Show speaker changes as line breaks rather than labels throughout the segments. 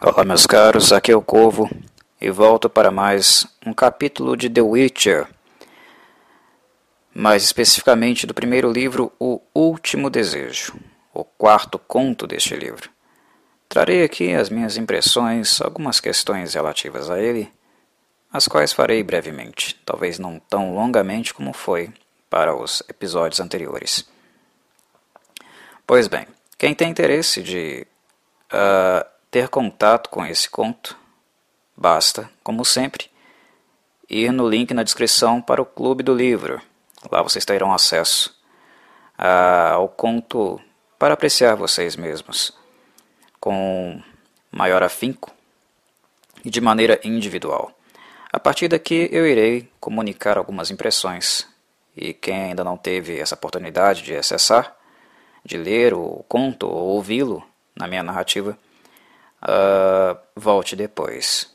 Olá, meus caros, aqui é o Corvo e volto para mais um capítulo de The Witcher, mais especificamente do primeiro livro, O Último Desejo, o quarto conto deste livro. Trarei aqui as minhas impressões, algumas questões relativas a ele, as quais farei brevemente, talvez não tão longamente como foi para os episódios anteriores. Pois bem, quem tem interesse de uh, ter contato com esse conto, basta, como sempre, ir no link na descrição para o Clube do Livro. Lá vocês terão acesso ao conto para apreciar vocês mesmos, com maior afinco e de maneira individual. A partir daqui eu irei comunicar algumas impressões e quem ainda não teve essa oportunidade de acessar, de ler o conto ou ouvi-lo na minha narrativa, uh, volte depois.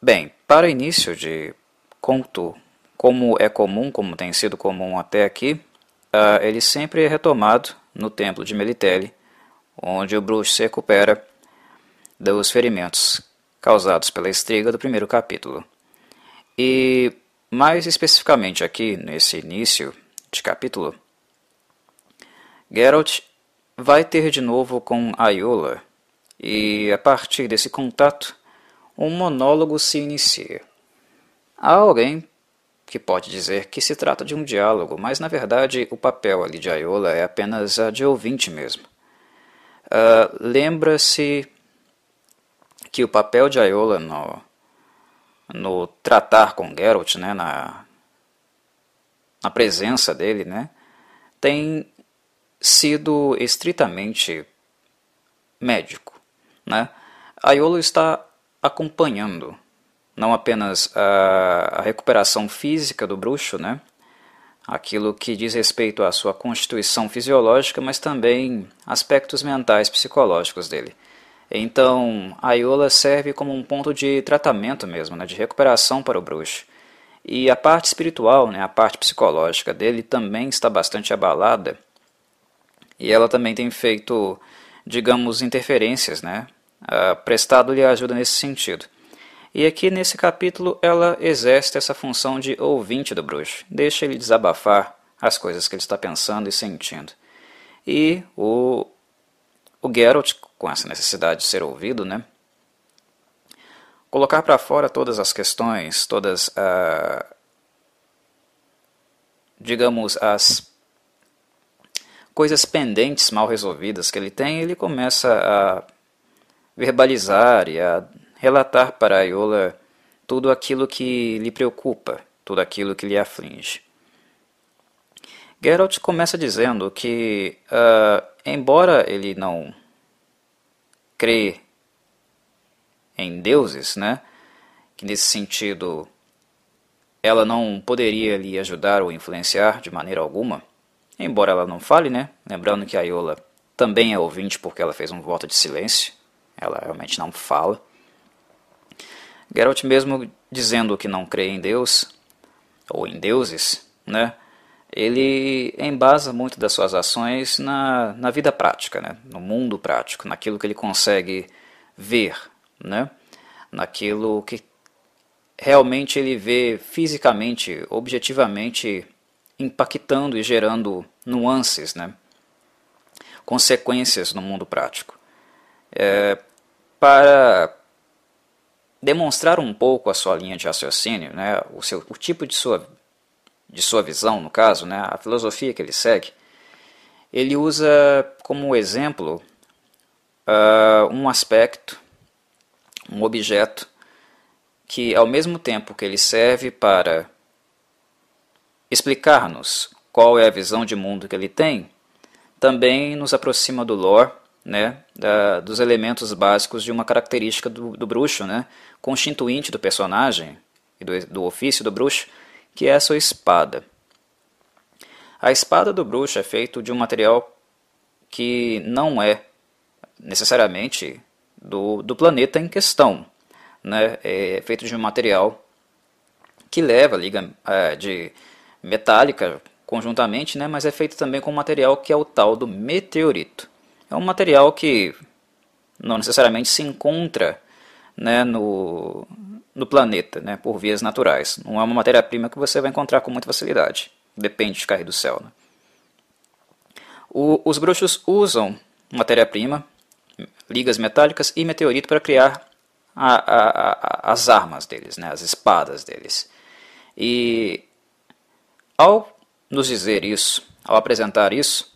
Bem, para início de conto, como é comum, como tem sido comum até aqui, uh, ele sempre é retomado no templo de Melitele, onde o bruxo se recupera dos ferimentos causados pela estriga do primeiro capítulo. E mais especificamente aqui nesse início de capítulo, Geralt vai ter de novo com Ayola, e a partir desse contato, um monólogo se inicia. Há alguém que pode dizer que se trata de um diálogo, mas na verdade o papel ali de Ayola é apenas a de ouvinte mesmo. Uh, Lembra-se que o papel de Ayola no, no tratar com Geralt, né, na, na presença dele, né, tem sido estritamente médico. Né? A Iolo está acompanhando não apenas a, a, recuperação física do bruxo, né? aquilo que diz respeito à sua constituição fisiológica, mas também aspectos mentais psicológicos dele. Então, a Iola serve como um ponto de tratamento mesmo, né, de recuperação para o bruxo. E a parte espiritual, né, a parte psicológica dele também está bastante abalada e ela também tem feito, digamos, interferências, né? Uh, Prestado-lhe ajuda nesse sentido. E aqui nesse capítulo ela exerce essa função de ouvinte do bruxo, deixa ele desabafar as coisas que ele está pensando e sentindo. E o, o Geralt, com essa necessidade de ser ouvido, né? Colocar para fora todas as questões, todas, uh, digamos, as coisas pendentes mal resolvidas que ele tem, ele começa a verbalizar e a relatar para Iola tudo aquilo que lhe preocupa, tudo aquilo que lhe aflige. Geralt começa dizendo que, uh, embora ele não crê em deuses, né, que nesse sentido ela não poderia lhe ajudar ou influenciar de maneira alguma, Embora ela não fale, né? Lembrando que a Iola também é ouvinte porque ela fez um voto de silêncio. Ela realmente não fala. Geralt mesmo dizendo que não crê em Deus, ou em deuses, né? Ele embasa muito das suas ações na, na vida prática, né? no mundo prático, naquilo que ele consegue ver, né? naquilo que realmente ele vê fisicamente, objetivamente impactando e gerando nuances, né? consequências no mundo prático. É, para demonstrar um pouco a sua linha de raciocínio, né, o, seu, o tipo de sua, de sua visão, no caso, né, a filosofia que ele segue, ele usa como exemplo uh, um aspecto, um objeto, que ao mesmo tempo que ele serve para explicar-nos qual é a visão de mundo que ele tem, também nos aproxima do lore, né, da, dos elementos básicos de uma característica do, do bruxo, né, constituinte do personagem e do, do ofício do bruxo, que é a sua espada. A espada do bruxo é feita de um material que não é necessariamente do, do planeta em questão. Né? É feito de um material que leva liga, é, de metálica conjuntamente, né, mas é feito também com um material que é o tal do meteorito. É um material que não necessariamente se encontra né, no, no planeta, né, por vias naturais. Não é uma matéria-prima que você vai encontrar com muita facilidade. Depende de cair do céu. Né? O, os bruxos usam matéria-prima, ligas metálicas e meteorito para criar a, a, a, as armas deles, né, as espadas deles. E ao nos dizer isso, ao apresentar isso,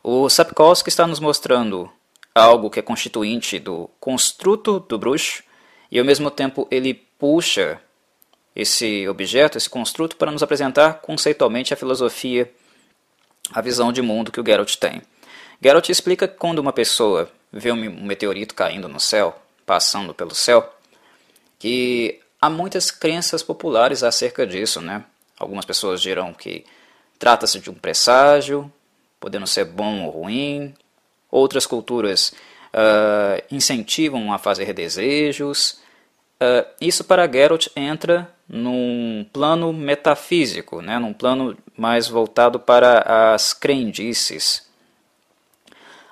o Sapkowski está nos mostrando algo que é constituinte do construto do bruxo e ao mesmo tempo ele puxa esse objeto, esse construto, para nos apresentar conceitualmente a filosofia, a visão de mundo que o Geralt tem. Geralt explica que quando uma pessoa vê um meteorito caindo no céu, passando pelo céu, que há muitas crenças populares acerca disso, né? Algumas pessoas dirão que trata-se de um presságio, podendo ser bom ou ruim. Outras culturas uh, incentivam a fazer desejos. Uh, isso para Geralt entra num plano metafísico, né? num plano mais voltado para as crendices.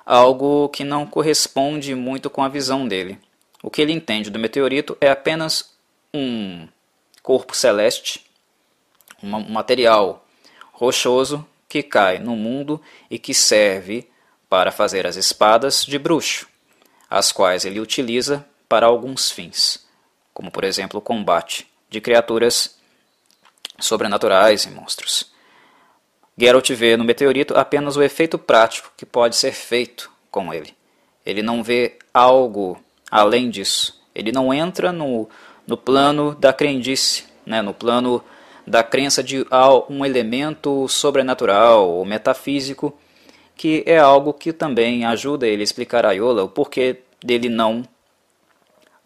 Algo que não corresponde muito com a visão dele. O que ele entende do meteorito é apenas um corpo celeste um material rochoso que cai no mundo e que serve para fazer as espadas de bruxo, as quais ele utiliza para alguns fins, como por exemplo o combate de criaturas sobrenaturais e monstros. Geralt vê no meteorito apenas o efeito prático que pode ser feito com ele. Ele não vê algo além disso. Ele não entra no, no plano da crendice, né, no plano da crença de um elemento sobrenatural ou metafísico, que é algo que também ajuda ele a explicar a Iola o porquê dele não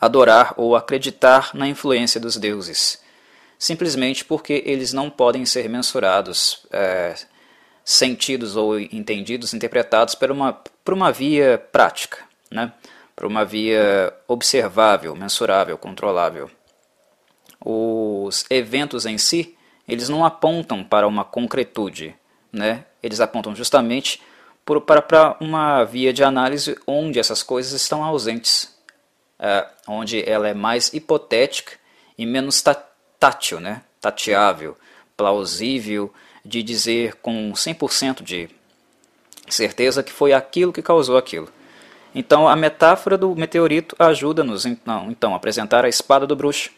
adorar ou acreditar na influência dos deuses, simplesmente porque eles não podem ser mensurados, é, sentidos ou entendidos, interpretados por uma, por uma via prática, né? por uma via observável, mensurável, controlável os eventos em si, eles não apontam para uma concretude, né? eles apontam justamente por, para, para uma via de análise onde essas coisas estão ausentes, é, onde ela é mais hipotética e menos tátil, né? tateável, plausível, de dizer com 100% de certeza que foi aquilo que causou aquilo. Então a metáfora do meteorito ajuda-nos então, então a apresentar a espada do bruxo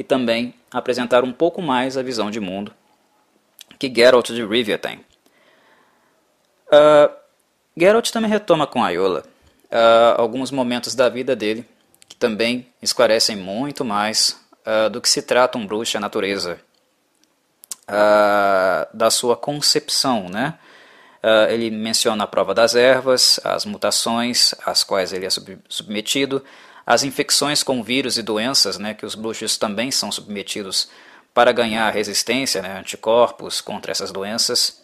e também apresentar um pouco mais a visão de mundo que Geralt de Rivia tem. Uh, Geralt também retoma com Ayola uh, alguns momentos da vida dele que também esclarecem muito mais uh, do que se trata um bruxo a natureza, da sua concepção, né? ele menciona a prova das ervas, as mutações às quais ele é submetido, as infecções com vírus e doenças, né, que os bruxos também são submetidos para ganhar resistência, né, anticorpos contra essas doenças,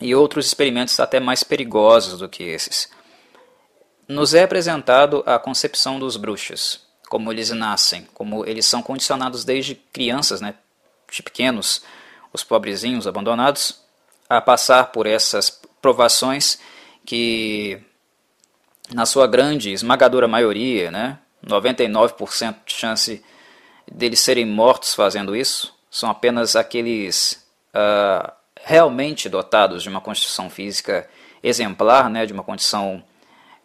e outros experimentos até mais perigosos do que esses. Nos é apresentado a concepção dos bruxos, como eles nascem, como eles são condicionados desde crianças, né, de pequenos, os pobrezinhos abandonados, a passar por essas provações que na sua grande, esmagadora maioria, né, 99% de chance deles serem mortos fazendo isso, são apenas aqueles uh, realmente dotados de uma constituição física exemplar, né, de uma condição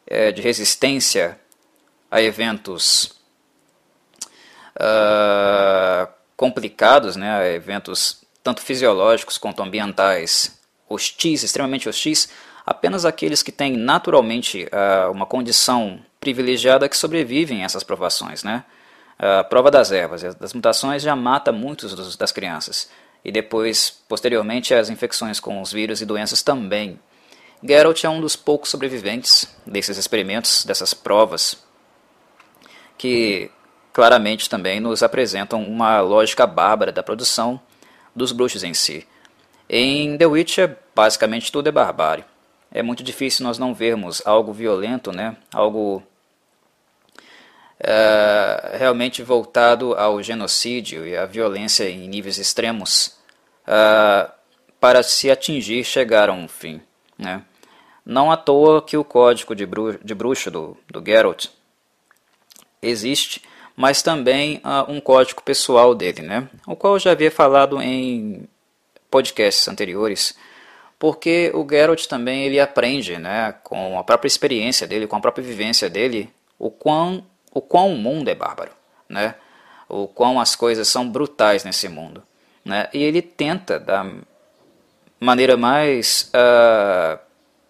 uh, de resistência a eventos uh, complicados, né, a eventos tanto fisiológicos quanto ambientais hostis, extremamente hostis, apenas aqueles que têm naturalmente uh, uma condição privilegiada que sobrevivem a essas provações. Né? A prova das ervas, das mutações já mata muitos dos, das crianças. E depois, posteriormente, as infecções com os vírus e doenças também. Geralt é um dos poucos sobreviventes desses experimentos, dessas provas, que claramente também nos apresentam uma lógica bárbara da produção dos bruxos em si. Em The Witcher, basicamente tudo é barbárie é muito difícil nós não vermos algo violento, né? algo é, realmente voltado ao genocídio e à violência em níveis extremos é, para se atingir, chegar a um fim. Né? Não à toa que o código de, de bruxo do, do Geralt existe, mas também uh, um código pessoal dele, né? o qual eu já havia falado em podcasts anteriores, porque o Geralt também ele aprende né, com a própria experiência dele, com a própria vivência dele, o quão o, quão o mundo é bárbaro, né? o quão as coisas são brutais nesse mundo. Né? E ele tenta, da maneira mais uh,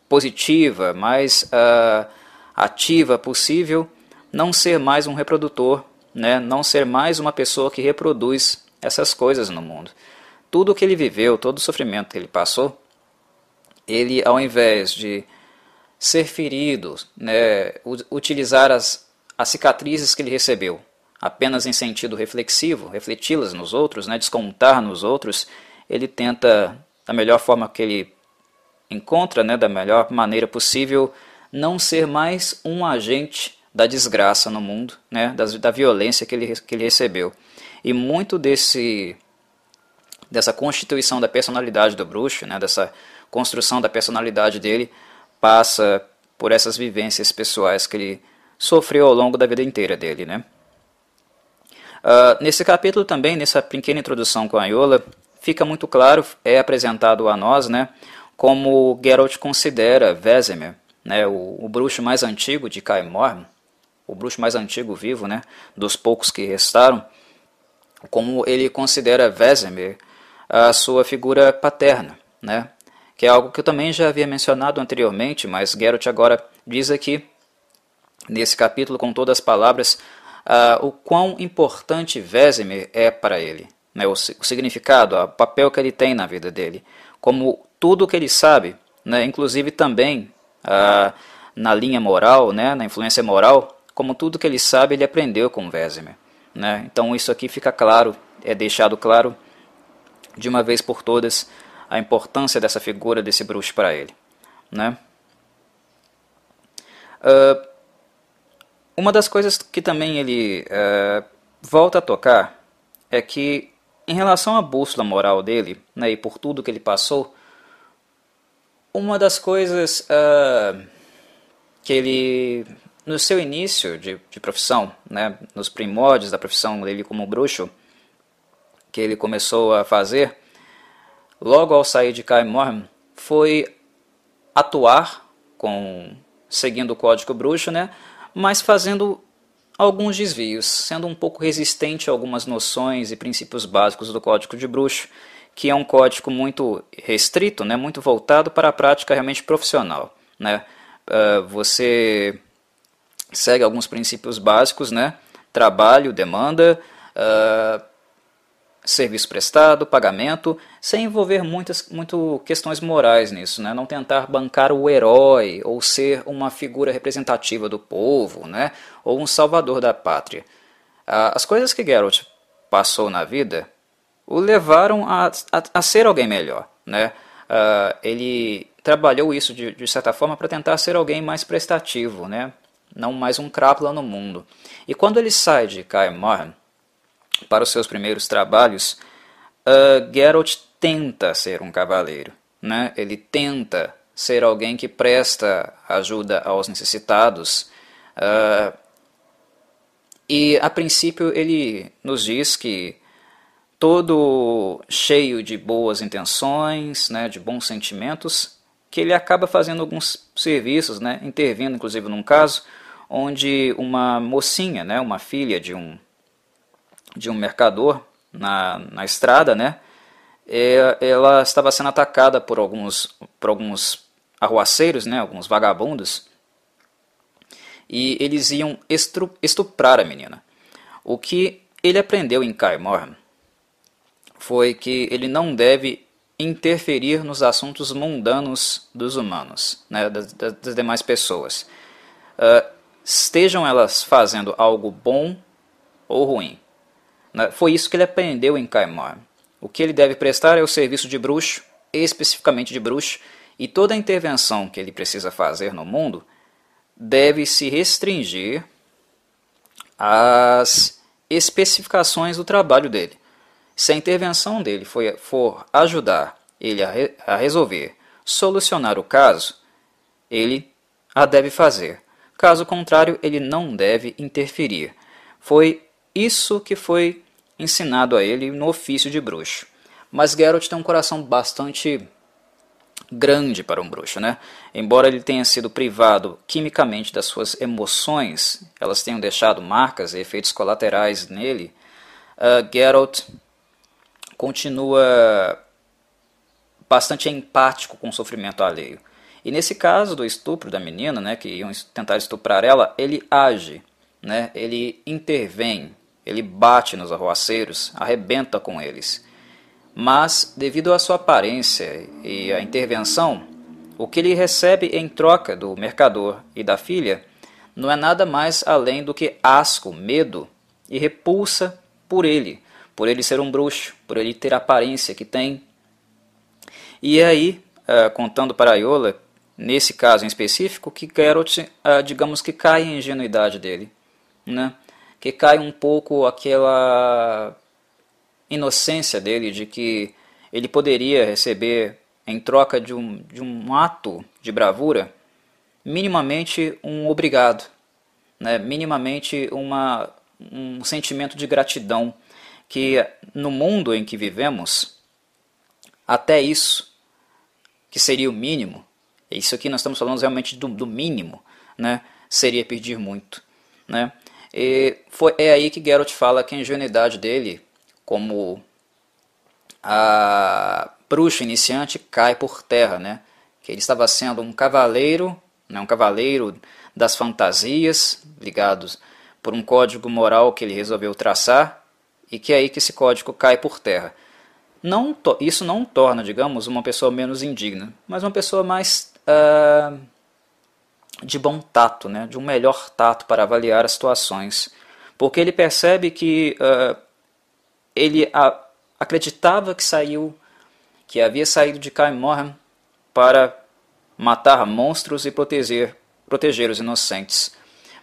positiva, mais uh, ativa possível, não ser mais um reprodutor, né? não ser mais uma pessoa que reproduz essas coisas no mundo. Tudo o que ele viveu, todo o sofrimento que ele passou, ele, ao invés de ser ferido, né, utilizar as, as cicatrizes que ele recebeu apenas em sentido reflexivo, refleti-las nos outros, né, descontar nos outros, ele tenta, da melhor forma que ele encontra, né, da melhor maneira possível, não ser mais um agente da desgraça no mundo, né, da, da violência que ele, que ele recebeu. E muito desse dessa constituição da personalidade do bruxo, né, dessa construção da personalidade dele, passa por essas vivências pessoais que ele sofreu ao longo da vida inteira dele. Né? Uh, nesse capítulo também, nessa pequena introdução com a Iola, fica muito claro, é apresentado a nós, né, como Geralt considera Vesemir, né, o, o bruxo mais antigo de Kaer o bruxo mais antigo vivo, né, dos poucos que restaram, como ele considera Vesemir a sua figura paterna, né, que é algo que eu também já havia mencionado anteriormente, mas Geralt agora diz aqui, nesse capítulo com todas as palavras, uh, o quão importante Vesemir é para ele, né, o, o, significado, o papel que ele tem na vida dele, como tudo o que ele sabe, né, inclusive também uh, na linha moral, né, na influência moral, como tudo que ele sabe ele aprendeu com Vesemir. Né? Então isso aqui fica claro, é deixado claro de uma vez por todas a importância dessa figura desse bruxo para ele. Né? Uh, uma das coisas que também ele é, volta a tocar é que, em relação à bússola moral dele, né, e por tudo que ele passou, uma das coisas uh, que ele, no seu início de, de profissão, né, nos primórdios da profissão dele como bruxo, que ele começou a fazer, logo ao sair de Kaimorn, foi atuar com seguindo o código bruxo, né, mas fazendo alguns desvios, sendo um pouco resistente a algumas noções e princípios básicos do Código de Bruxo, que é um código muito restrito, né, muito voltado para a prática realmente profissional. Né? Uh, você segue alguns princípios básicos, né? trabalho, demanda, uh, serviço prestado, pagamento, sem envolver muitas muito questões morais nisso, né? não tentar bancar o herói ou ser uma figura representativa do povo, né? ou um salvador da pátria. As coisas que Geralt passou na vida o levaram a, a, a ser alguém melhor. Né? Uh, ele trabalhou isso de, de certa forma para tentar ser alguém mais prestativo, né? não mais um crápula no mundo. E quando ele sai de Kaer para os seus primeiros trabalhos, uh, Geralt tenta ser um cavaleiro. Né? Ele tenta ser alguém que presta ajuda aos necessitados. Uh, e a princípio ele nos diz que todo cheio de boas intenções, né, de bons sentimentos, que ele acaba fazendo alguns serviços, né, intervindo inclusive num caso onde uma mocinha, né, uma filha de um de um mercador na, na estrada, né? É, ela estava sendo atacada por alguns, por alguns arruaceiros, né? Alguns vagabundos. E eles iam estuprar a menina. O que ele aprendeu em Kaimor foi que ele não deve interferir nos assuntos mundanos dos humanos, né, das, das demais pessoas. Uh, estejam elas fazendo algo bom ou ruim. Né? Foi isso que ele aprendeu em Kaimar. O que ele deve prestar é o serviço de bruxo, especificamente de bruxo, e toda intervenção que ele precisa fazer no mundo deve se restringir às especificações do trabalho dele. Se a intervenção dele for, ajudar ele a resolver, solucionar o caso, ele a deve fazer. Caso contrário, ele não deve interferir. Foi isso que foi ensinado a ele no ofício de bruxo. Mas Geralt tem um coração bastante grande para um bruxo, né? Embora ele tenha sido privado quimicamente das suas emoções, elas tenham deixado marcas e efeitos colaterais nele, uh, Geralt continua bastante empático com o sofrimento alheio. E nesse caso do estupro da menina, né, que iam tentar estuprar ela, ele age, né, ele intervém, ele bate nos arruaceiros, arrebenta com eles. Mas, devido à sua aparência e à intervenção, o que ele recebe em troca do mercador e da filha não é nada mais além do que asco, medo e repulsa por ele, por ele ser um bruxo, por ele ter a aparência que tem. E é aí, uh, contando para Iola nesse caso em específico, que Geralt, ah, digamos que cai a ingenuidade dele, né? Que cai um pouco aquela inocência dele de que ele poderia receber, em troca de um, de um ato de bravura, minimamente um obrigado, né? minimamente uma, um sentimento de gratidão, que no mundo em que vivemos, até isso, que seria o mínimo, isso aqui nós estamos falando realmente do, do mínimo, né? Seria pedir muito, né? E foi, é aí que Geralt fala que a ingenuidade dele, como a bruxa iniciante, cai por terra, né? Que ele estava sendo um cavaleiro, né? um cavaleiro das fantasias, ligados por um código moral que ele resolveu traçar, e que é aí que esse código cai por terra. Não isso não torna, digamos, uma pessoa menos indigna, mas uma pessoa mais uh, de bom tato, né, de um melhor tato para avaliar as situações. Porque ele percebe que uh, ele a, acreditava que saiu, que havia saído de Kaim para matar monstros e proteger, proteger os inocentes.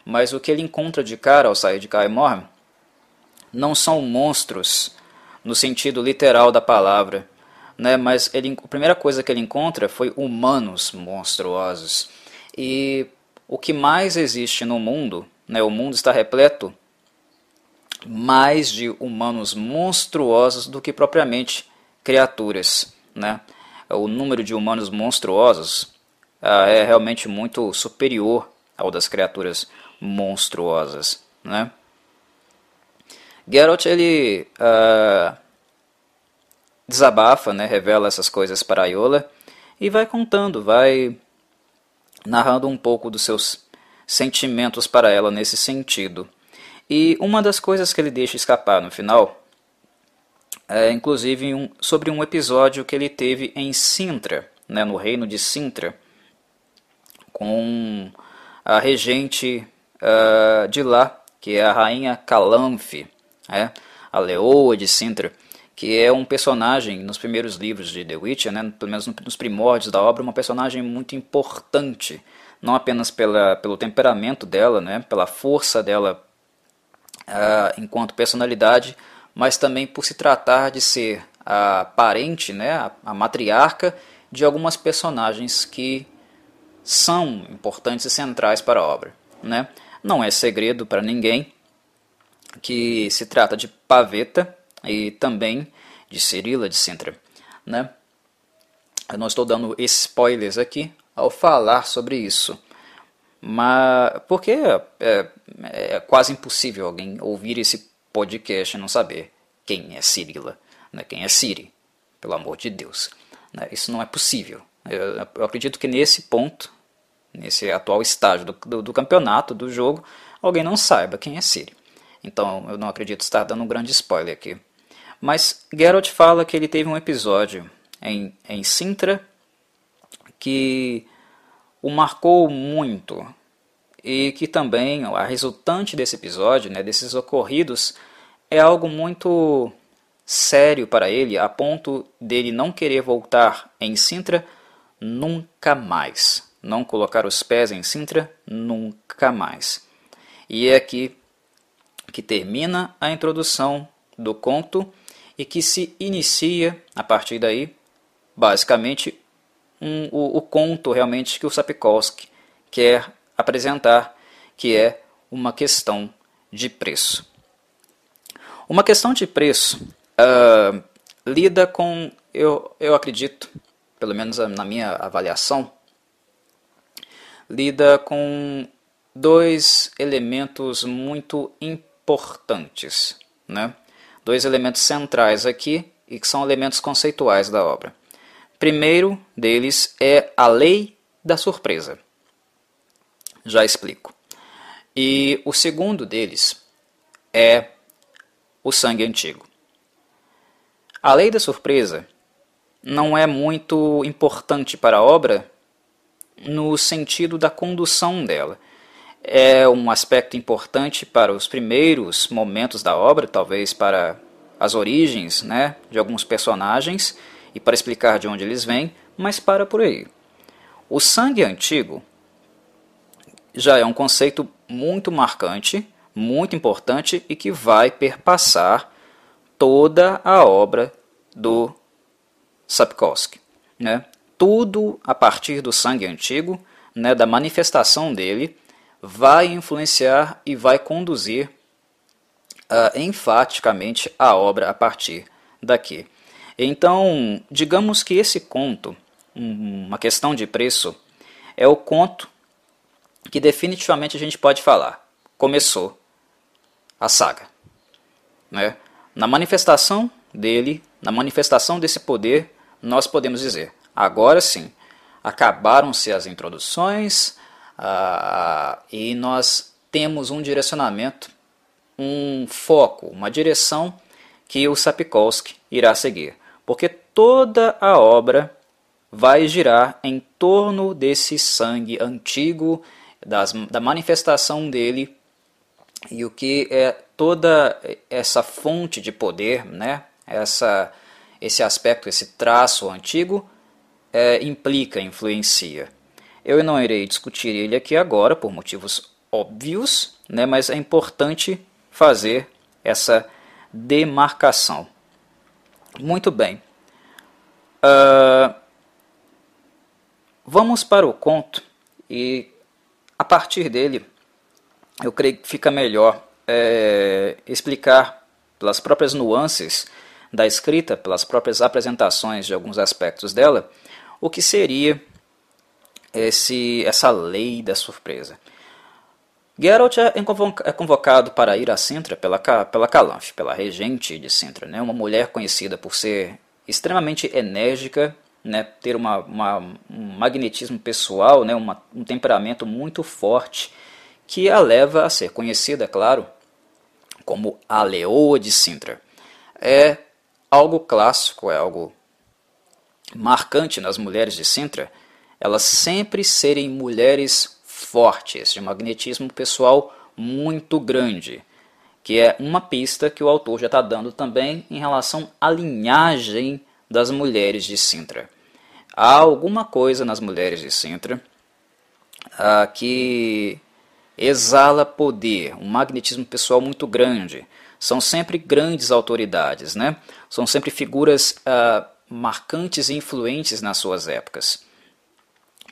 Mas o que ele encontra de cara ao sair de Kaim não são monstros no sentido literal da palavra, né? Mas ele, a primeira coisa que ele encontra foi humanos monstruosos. E o que mais existe no mundo, né? O mundo está repleto mais de humanos monstruosos do que propriamente criaturas, né? O número de humanos monstruosos ah, é realmente muito superior ao das criaturas monstruosas, né? Geralt ele ah, desabafa, né, revela essas coisas para Iola e vai contando, vai narrando um pouco dos seus sentimentos para ela nesse sentido. E uma das coisas que ele deixa escapar no final é inclusive um, sobre um episódio que ele teve em Sintra, né, no reino de Sintra, com a regente uh, de lá, que é a rainha Calanfe, é, a leoa de Sintra que é um personagem nos primeiros livros de The Witcher, né, pelo menos nos primórdios da obra, uma personagem muito importante, não apenas pela, pelo temperamento dela, né, pela força dela uh, enquanto personalidade, mas também por se tratar de ser a parente, né, a, a matriarca de algumas personagens que são importantes e centrais para a obra. Né? Não é segredo para ninguém que se trata de Paveta, e também de Cirila de Sintra. Né? Eu não estou dando spoilers aqui ao falar sobre isso, mas porque é, é, é quase impossível alguém ouvir esse podcast e não saber quem é Cirila, né? quem é Siri, pelo amor de Deus. Né? Isso não é possível. Eu, eu, acredito que nesse ponto, nesse atual estágio do, do, do campeonato, do jogo, alguém não saiba quem é Siri. Então eu não acredito estar dando um grande spoiler aqui. Mas Geralt fala que ele teve um episódio em, em Sintra que o marcou muito e que também a resultante desse episódio, né, desses ocorridos, é algo muito sério para ele, a ponto dele não querer voltar em Sintra nunca mais. Não colocar os pés em Sintra nunca mais. E é aqui que termina a introdução do conto e que se inicia a partir daí, basicamente, um, o, o, conto realmente que o Sapkowski quer apresentar, que é uma questão de preço. Uma questão de preço uh, lida com, eu, eu acredito, pelo menos na minha avaliação, lida com dois elementos muito importantes, né? Dois elementos centrais aqui e que são elementos conceituais da obra. Primeiro deles é a lei da surpresa. Já explico. E o segundo deles é o sangue antigo. A lei da surpresa não é muito importante para a obra no sentido da condução dela. É um aspecto importante para os primeiros momentos da obra, talvez para as origens né, de alguns personagens e para explicar de onde eles vêm, mas para por aí. O sangue antigo já é um conceito muito marcante, muito importante e que vai perpassar toda a obra do Sapkowski. Né? Tudo a partir do sangue antigo, né, da manifestação dele, vai influenciar e vai conduzir uh, enfaticamente a obra a partir daqui. Então, digamos que esse conto, uma questão de preço, é o conto que definitivamente a gente pode falar. Começou a saga. Né? Na manifestação dele, na manifestação desse poder, nós podemos dizer: agora sim, acabaram-se as introduções ah, e nós temos um direcionamento, um foco, uma direção que o Sapkowski irá seguir. Porque toda a obra vai girar em torno desse sangue antigo, das, da manifestação dele e o que é toda essa fonte de poder, né? essa, esse aspecto, esse traço antigo, é, implica, influencia. Eu não irei discutir ele aqui agora, por motivos óbvios, né? mas é importante fazer essa demarcação. Muito bem. Uh, vamos para o conto e a partir dele eu creio que fica melhor é, explicar pelas próprias nuances da escrita, pelas próprias apresentações de alguns aspectos dela, o que seria esse, essa lei da surpresa. Geralt é, é convocado para ir a Sintra pela, pela Calanfe, pela regente de Sintra, né? uma mulher conhecida por ser extremamente enérgica, né? ter uma, uma, um magnetismo pessoal, né? Uma, um temperamento muito forte, que a leva a ser conhecida, claro, como a Leoa de Sintra. É algo clássico, é algo marcante nas mulheres de Sintra, elas sempre serem mulheres fortes, de magnetismo pessoal muito grande, que é uma pista que o autor já está dando também em relação à linhagem das mulheres de Sintra. Há alguma coisa nas mulheres de Sintra ah, que exala poder, um magnetismo pessoal muito grande. São sempre grandes autoridades, né? São sempre figuras ah, marcantes e influentes nas suas épocas.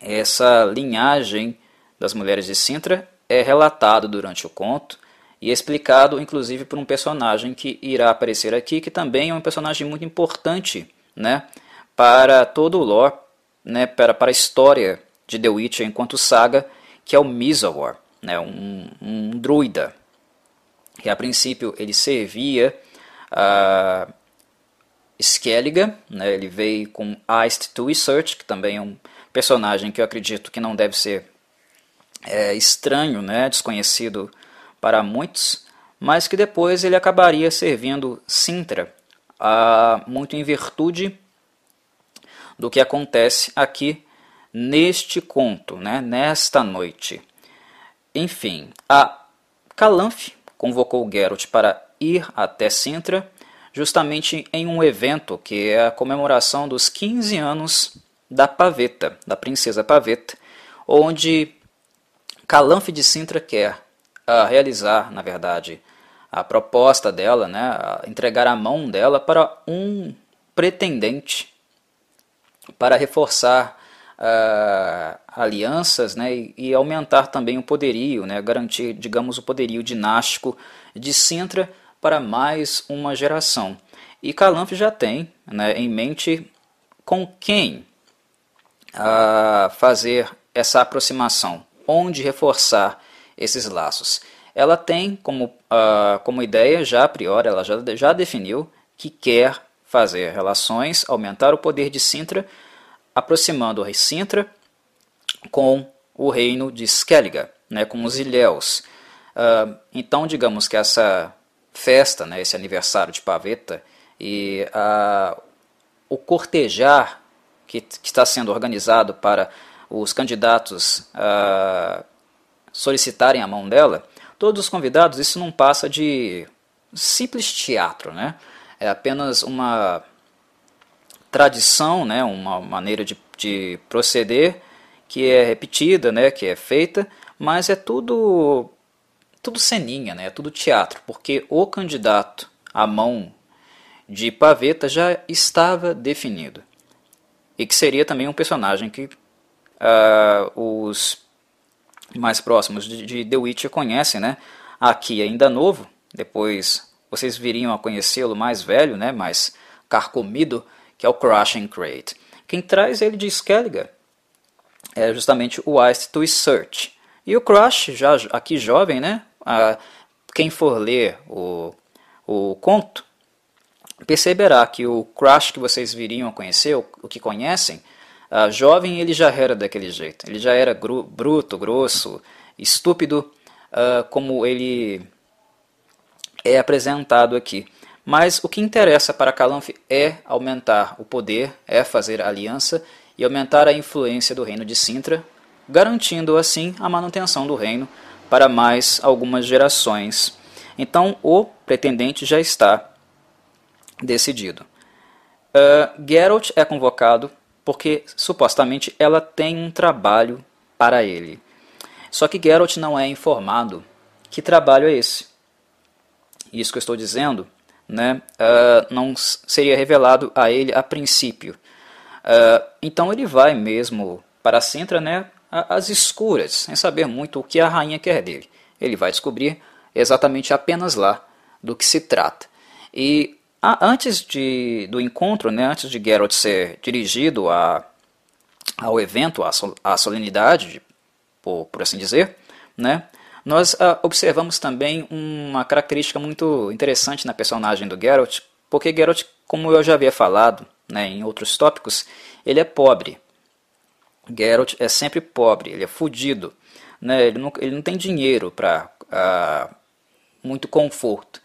Essa linhagem das mulheres de Sintra é relatado durante o conto e explicado inclusive por um personagem que irá aparecer aqui, que também é um personagem muito importante né, para todo o lore, né, para, para a história de The Witcher enquanto saga, que é o Mizawar, né, um, um druida, que a princípio ele servia a Skellige, né, ele veio com Iced to Research, que também é um personagem que eu acredito que não deve ser é, estranho, né, desconhecido para muitos, mas que depois ele acabaria servindo Sintra, a, muito em virtude do que acontece aqui neste conto, né, nesta noite. Enfim, a Calanfe convocou Geralt para ir até Sintra, justamente em um evento que é a comemoração dos 15 anos da Paveta, da princesa Paveta, onde Calanfe de Sintra quer uh, realizar, na verdade, a proposta dela, né, entregar a mão dela para um pretendente para reforçar uh, alianças né, e, e, aumentar também o poderio, né, garantir, digamos, o poderio dinástico de Sintra para mais uma geração. E Calanf já tem né, em mente com quem uh, fazer essa aproximação, onde reforçar esses laços. Ela tem como, uh, como ideia, já a priori, ela já, já definiu que quer fazer relações, aumentar o poder de Sintra, aproximando o rei Sintra com o reino de Skellige, né, com os Ilhéus. Uh, então, digamos que essa festa, né, esse aniversário de Paveta e uh, o cortejar que, que, está sendo organizado para os candidatos uh, solicitarem a mão dela, todos os convidados, isso não passa de simples teatro, né? É apenas uma tradição, né? uma maneira de, de proceder que é repetida, né? que é feita, mas é tudo tudo ceninha, né? É tudo teatro, porque o candidato à mão de Paveta já estava definido. E que seria também um personagem que uh, os mais próximos de, de The Witcher conhecem, né? Aqui ainda novo, depois vocês viriam a conhecê-lo mais velho, né? Mais carcomido, que é o Crushing Crate. Quem traz ele de Skellige é justamente o Ice to Search. E o Crush, já aqui jovem, né? Ah, quem for ler o, o conto, perceberá que o Crush que vocês viriam a conhecer, o, que conhecem, Uh, jovem ele já era daquele jeito. Ele já era gru, bruto, grosso, estúpido, uh, como ele é apresentado aqui. Mas o que interessa para Calanf é aumentar o poder, é fazer aliança e aumentar a influência do reino de Sintra, garantindo assim a manutenção do reino para mais algumas gerações. Então o pretendente já está decidido. Uh, Geralt é convocado porque supostamente ela tem um trabalho para ele. Só que Geralt não é informado que trabalho é esse. Isso que eu estou dizendo né, uh, não seria revelado a ele a princípio. Uh, então ele vai mesmo para Sintra né, às escuras, sem saber muito o que a rainha quer dele. Ele vai descobrir exatamente apenas lá do que se trata. E antes de, do encontro, né, antes de Geralt ser dirigido a, ao evento, à, à solenidade, por, por, assim dizer, né, nós ah, observamos também uma característica muito interessante na personagem do Geralt, porque Geralt, como eu já havia falado né, em outros tópicos, ele é pobre. Geralt é sempre pobre, ele é fudido, né, ele, não, ele não tem dinheiro para ah, muito conforto.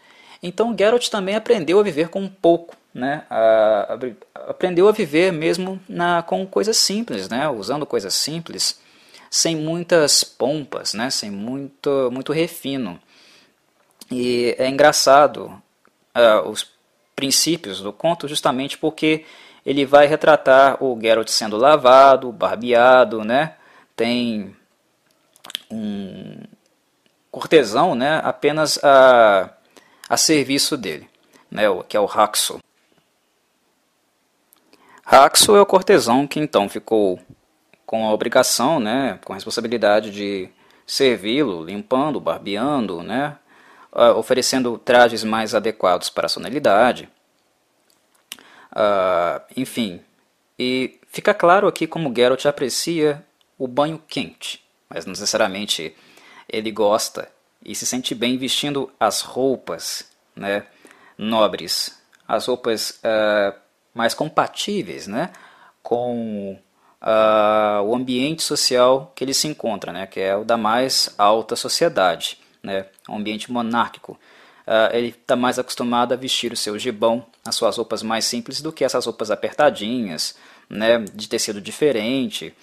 Então Geralt também aprendeu a viver com pouco, né? A, a, aprendeu a viver mesmo na, com coisas simples, né? usando coisas simples, sem muitas pompas, né? sem muito, muito refino. E é engraçado uh, os princípios do conto justamente porque ele vai retratar o Geralt sendo lavado, barbeado, né? tem um cortesão né? apenas a a serviço dele, né, que é o Haxo. Haxo é o cortesão que então ficou com a obrigação, né, com a responsabilidade de servi-lo, limpando, barbeando, né, oferecendo trajes mais adequados para a sonalidade. Uh, enfim, e fica claro aqui como Geralt aprecia o banho quente, mas não necessariamente ele gosta e se sente bem vestindo as roupas né, nobres, as roupas uh, mais compatíveis né, com uh, o ambiente social que ele se encontra, né, que é o da mais alta sociedade, né, ambiente monárquico. Uh, ele está mais acostumado a vestir o seu gibão, as suas roupas mais simples, do que essas roupas apertadinhas, né, de tecido diferente.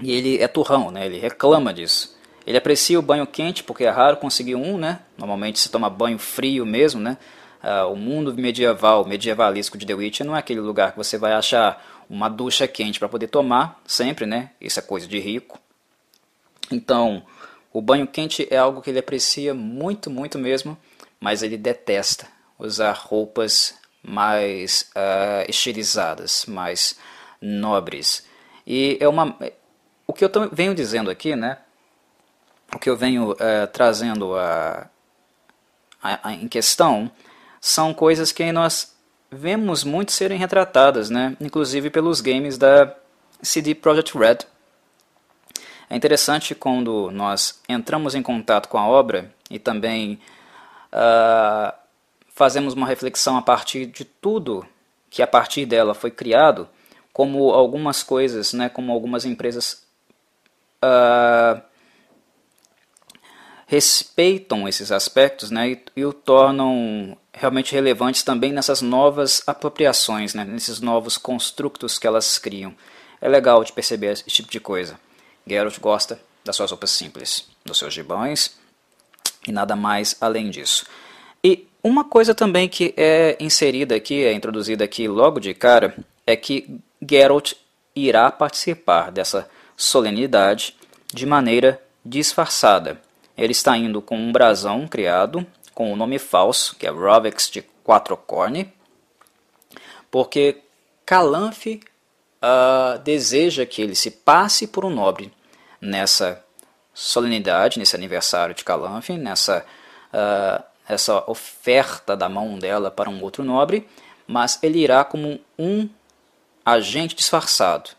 E ele é turrão, né, ele reclama disso. Ele aprecia o banho quente porque é raro conseguir um, né? Normalmente se toma banho frio mesmo, né? Uh, o mundo medieval, medievalístico de The Witcher não é aquele lugar que você vai achar uma ducha quente para poder tomar, sempre, né? Isso é coisa de rico. Então, o banho quente é algo que ele aprecia muito, muito mesmo, mas ele detesta usar roupas mais uh, estilizadas, mais nobres. E é uma o que eu venho dizendo aqui, né, o que eu venho é, trazendo a, a, a, em questão, são coisas que nós vemos muito serem retratadas, né, inclusive pelos games da CD Projekt Red. É interessante quando nós entramos em contato com a obra e também uh, fazemos uma reflexão a partir de tudo que a partir dela foi criado, como algumas coisas, né, como algumas empresas uh, respeitam esses aspectos né, e, e, o tornam realmente relevantes também nessas novas apropriações, né, nesses novos construtos que elas criam. É legal de perceber esse tipo de coisa. Geralt gosta das suas roupas simples, dos seus gibões e nada mais além disso. E uma coisa também que é inserida aqui, é introduzida aqui logo de cara, é que Geralt irá participar dessa solenidade de maneira disfarçada. Ele está indo com um brasão criado com o um nome falso, que é Rovex de Quatro Corne, porque Calanfe uh, deseja que ele se passe por um nobre nessa solenidade, nesse aniversário de Calanfe, nessa uh, essa oferta da mão dela para um outro nobre, mas ele irá como um agente disfarçado.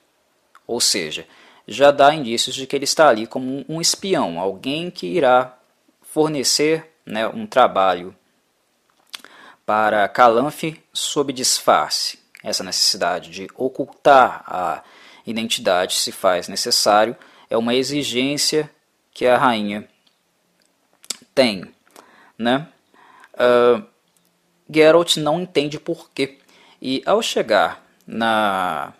Ou seja, já dá indícios de que ele está ali como um espião, alguém que irá fornecer né, um trabalho para Calanfe sob disfarce. Essa necessidade de ocultar a identidade se faz necessário, é uma exigência que a rainha tem. Né? uh, Geralt não entende porquê. E ao chegar na,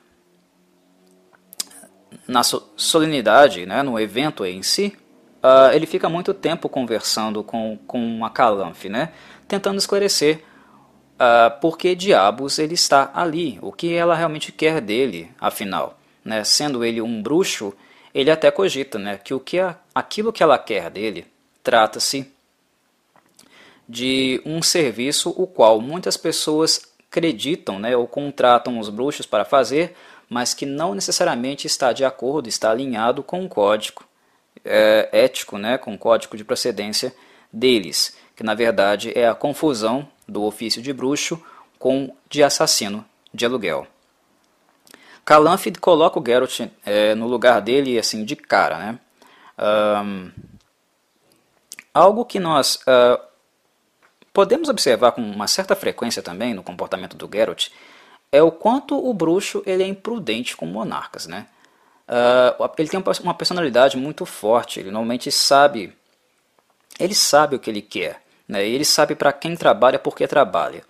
na solenidade, né, no evento em si, uh, ele fica muito tempo conversando com, com a Calanfe, né, tentando esclarecer uh, por que diabos ele está ali, o que ela realmente quer dele, afinal. Né, sendo ele um bruxo, ele até cogita né, que, o que a, aquilo que ela quer dele trata-se de um serviço o qual muitas pessoas acreditam né, ou contratam os bruxos para fazer, mas que não necessariamente está de acordo, está alinhado com o código é, ético, né, com o código de procedência deles, que na verdade é a confusão do ofício de bruxo com de assassino de aluguel. Calanfe coloca o Geralt é, no lugar dele assim de cara, né? Um, algo que nós uh, podemos observar com uma certa frequência também no comportamento do Geralt é o quanto o bruxo ele é imprudente com monarcas, né? Uh, ele tem uma personalidade muito forte. Ele normalmente sabe, ele sabe o que ele quer, né? Ele sabe para quem trabalha, por que trabalha.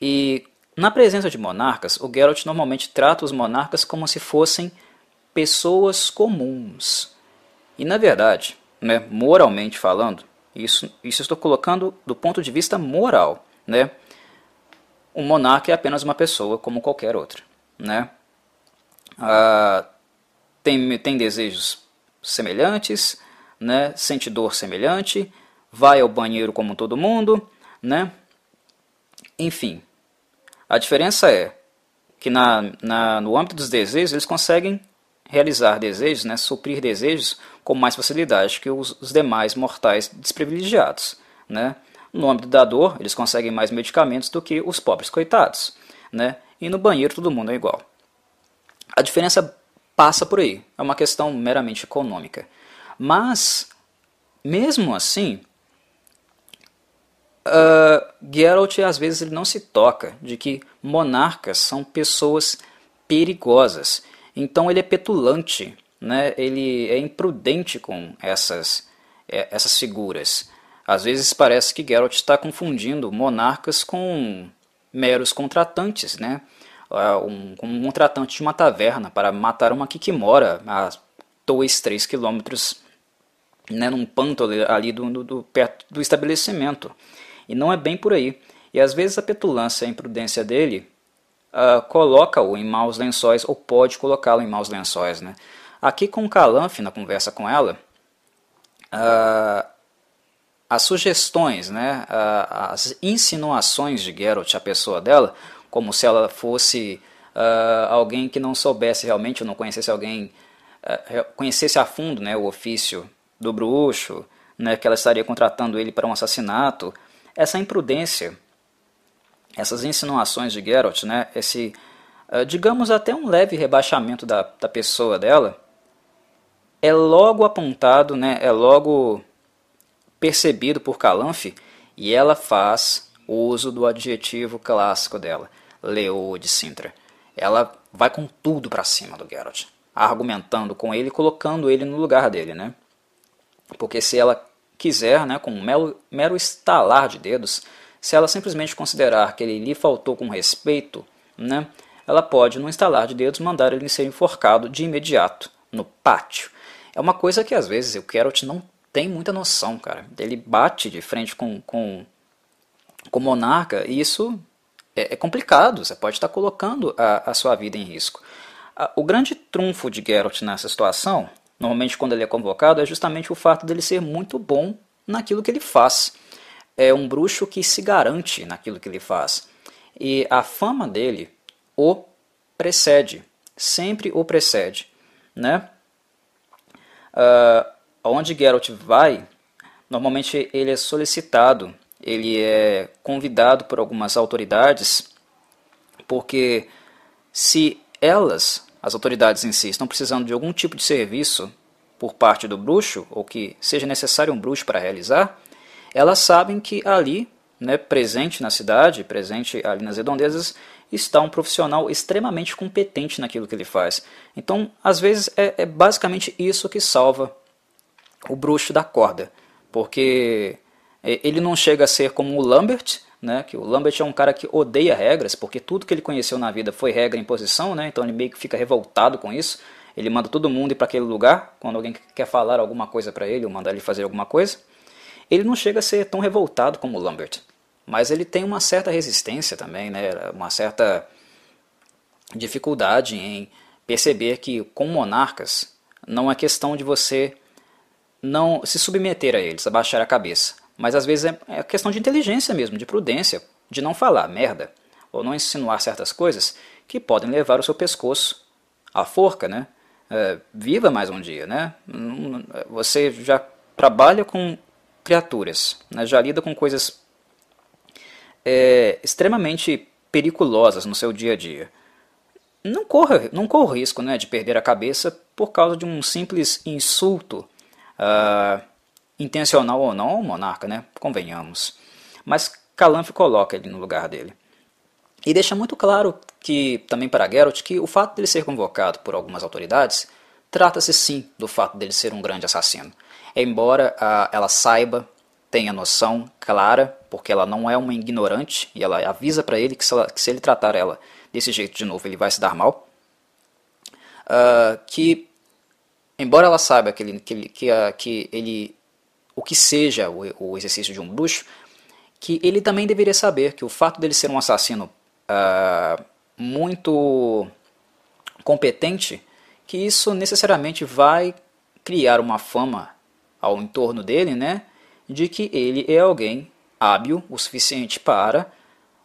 E na presença de monarcas, o Geralt normalmente trata os monarcas como se fossem pessoas comuns. E na verdade, né, moralmente falando, isso, isso estou colocando do ponto de vista moral, né? Um monarca é apenas uma pessoa como qualquer outra, né? Ah, tem, tem desejos semelhantes, né? Sente dor semelhante, vai ao banheiro como todo mundo, né? Enfim, a diferença é que na, na, no âmbito dos desejos eles conseguem realizar desejos, né, suprir desejos com mais facilidade que os, os demais mortais desprivilegiados. Né? No âmbito da dor, eles conseguem mais medicamentos do que os pobres coitados. Né? E no banheiro todo mundo é igual. A diferença passa por aí, é uma questão meramente econômica. Mas, mesmo assim, uh, Geralt às vezes ele não se toca de que monarcas são pessoas perigosas então ele é petulante, né? ele é imprudente com essas, é, essas figuras. Às vezes parece que Geralt está confundindo monarcas com meros contratantes, né? Um, um contratante de uma taverna para matar uma Kikimora a 2, 3 quilômetros né, num panto ali, ali do, do, do, perto do estabelecimento. E não é bem por aí. E às vezes a petulância e a imprudência dele uh, coloca-o em maus lençóis ou pode colocá-lo em maus lençóis. Né? Aqui com Calanfe, na conversa com ela, uh, as sugestões, né, uh, as insinuações de Geralt à pessoa dela, como se ela fosse alguém que não soubesse realmente ou não conhecesse alguém uh, conhecesse a fundo né, o ofício do bruxo, né, que ela estaria contratando ele para um assassinato, essa imprudência, essas insinuações de Geralt, né, esse, uh, digamos até um leve rebaixamento da, da pessoa dela, é logo apontado, né, é logo percebido por Calanfe e ela faz uso do adjetivo clássico dela, Leoa de Sintra. Ela vai com tudo para cima do Geralt, argumentando com ele, colocando ele no lugar dele, né? Porque se ela quiser, né, com um mero, mero estalar de dedos, se ela simplesmente considerar que ele lhe faltou com respeito, né, ela pode, num estalar de dedos, mandar ele ser enforcado de imediato, no pátio. É uma coisa que às vezes o Geralt não tem muita noção, cara. Ele bate de frente com, com, com o monarca e isso é, é complicado. Você pode estar colocando a, a sua vida em risco. O grande trunfo de Geralt nessa situação normalmente quando ele é convocado, é justamente o fato dele ser muito bom naquilo que ele faz. É um bruxo que se garante naquilo que ele faz. E a fama dele o precede, sempre o precede. Né? Uh, onde Geralt vai, normalmente ele é solicitado, ele é convidado por algumas autoridades, porque se elas as autoridades em si estão precisando de algum tipo de serviço por parte do bruxo, ou que seja necessário um bruxo para realizar, elas sabem que ali, né, presente na cidade, presente ali nas redondezas, está um profissional extremamente competente naquilo que ele faz. Então, às vezes, é, é basicamente isso que salva o bruxo da corda, porque é, ele não chega a ser como o Lambert, né, que o Lambert é um cara que odeia regras, porque tudo que ele conheceu na vida foi regra em posição, né, então ele meio que fica revoltado com isso. Ele manda todo mundo ir para aquele lugar, quando alguém quer falar alguma coisa para ele ou mandar ele fazer alguma coisa. Ele não chega a ser tão revoltado como o Lambert, mas ele tem uma certa resistência também, né, uma certa dificuldade em perceber que com monarcas não é questão de você não se submeter a eles, abaixar a cabeça mas às vezes é, é questão de inteligência mesmo, de prudência, de não falar merda, ou não insinuar certas coisas que podem levar o seu pescoço à forca, né? É, viva mais um dia, né? Você já trabalha com criaturas, né? já lida com coisas é, extremamente perigosas no seu dia a dia. Não corra, não corra o risco né, de perder a cabeça por causa de um simples insulto uh, intencional ou não, o monarca, né? Convenhamos. Mas Calanfe coloca ele no lugar dele. E deixa muito claro que, também para Geralt, que o fato dele ser convocado por algumas autoridades trata-se sim do fato dele ser um grande assassino. Embora a, ela saiba, tenha noção clara, porque ela não é uma ignorante, e ela avisa para ele que se, ela, que se, ele tratar ela desse jeito de novo, ele vai se dar mal. Uh, que, embora ela saiba que ele, que, ele, que, uh, que ele o que seja o, o exercício de um bruxo, que ele também deveria saber que o fato dele ser um assassino uh, muito competente, que isso necessariamente vai criar uma fama ao entorno dele, né, de que ele é alguém hábil o suficiente para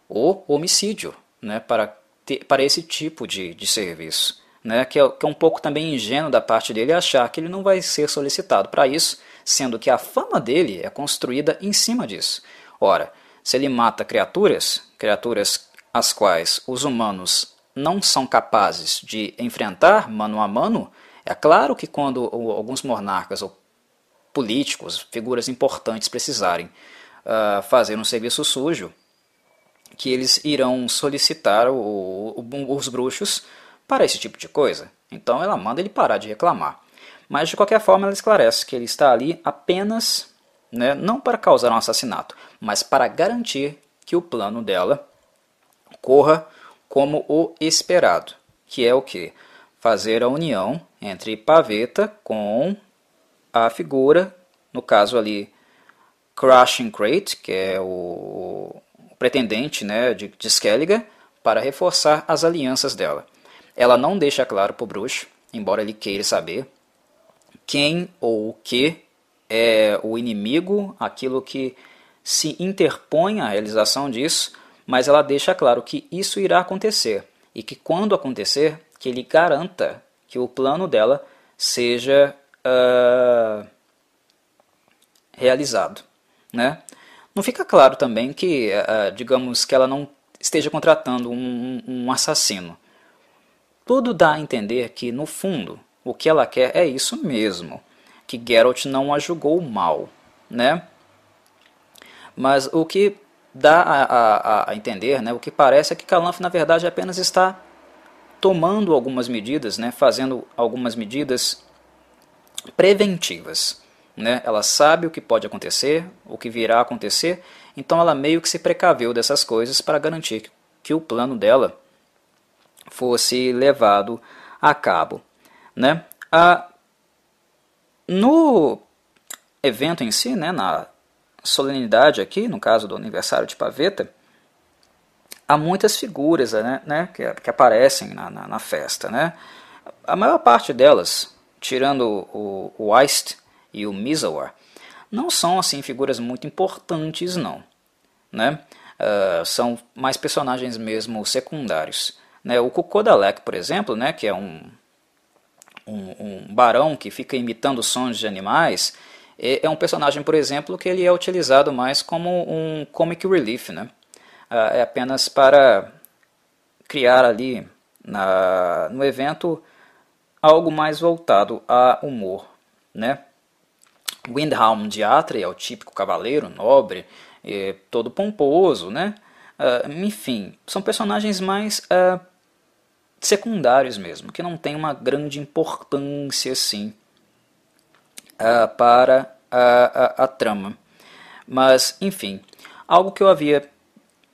o homicídio, né, para, ter, para esse tipo de, de serviço. Né, que, é, que é um pouco também ingênuo da parte dele achar que ele não vai ser solicitado para isso, sendo que a fama dele é construída em cima disso. Ora, se ele mata criaturas, criaturas as quais os humanos não são capazes de enfrentar mano a mano, é claro que quando alguns monarcas ou políticos, figuras importantes precisarem uh, fazer um serviço sujo, que eles irão solicitar o, o, os bruxos para esse tipo de coisa. Então ela manda ele parar de reclamar. Mas de qualquer forma, ela esclarece que ele está ali apenas, né, não para causar um assassinato, mas para garantir que o plano dela corra como o esperado, que é o que? Fazer a união entre Paveta com a figura, no caso ali, Crushing Crate, que é o, pretendente né, de, de Skelliger, para reforçar as alianças dela. Ela não deixa claro para o bruxo, embora ele queira saber, quem ou o que é o inimigo, aquilo que se interpõe à realização disso, mas ela deixa claro que isso irá acontecer e que quando acontecer, que ele garanta que o plano dela seja uh, realizado. Né? Não fica claro também que, uh, digamos, que ela não esteja contratando um, um assassino. Tudo dá a entender que, no fundo, o que ela quer é isso mesmo, que Geralt não a julgou mal, né? Mas o que dá a, a, a entender, né, o que parece é que Calanf na verdade apenas está tomando algumas medidas, né, fazendo algumas medidas preventivas. Né? Ela sabe o que pode acontecer, o que virá a acontecer, então ela meio que se precaveu dessas coisas para garantir que o plano dela fosse levado a cabo. Né? A, no evento em si, né, na solenidade aqui, no caso do aniversário de Paveta, há muitas figuras né, né, que, que aparecem na, na, na, festa. Né? A maior parte delas, tirando o, o Eist e o Mizawar, não são assim figuras muito importantes não. Né? Uh, são mais personagens mesmo secundários. Né? O Kukodalek, por exemplo, né, que é um, um, um barão que fica imitando sons de animais, é, é um personagem, por exemplo, que ele é utilizado mais como um comic relief, né? Ah, é apenas para criar ali na, no evento algo mais voltado a humor, né? Windhelm de Atri é o típico cavaleiro nobre, é, todo pomposo, né? Uh, enfim, são personagens mais uh, secundários mesmo, que não tem uma grande importância assim uh, para a, a, a, trama. Mas, enfim, algo que eu havia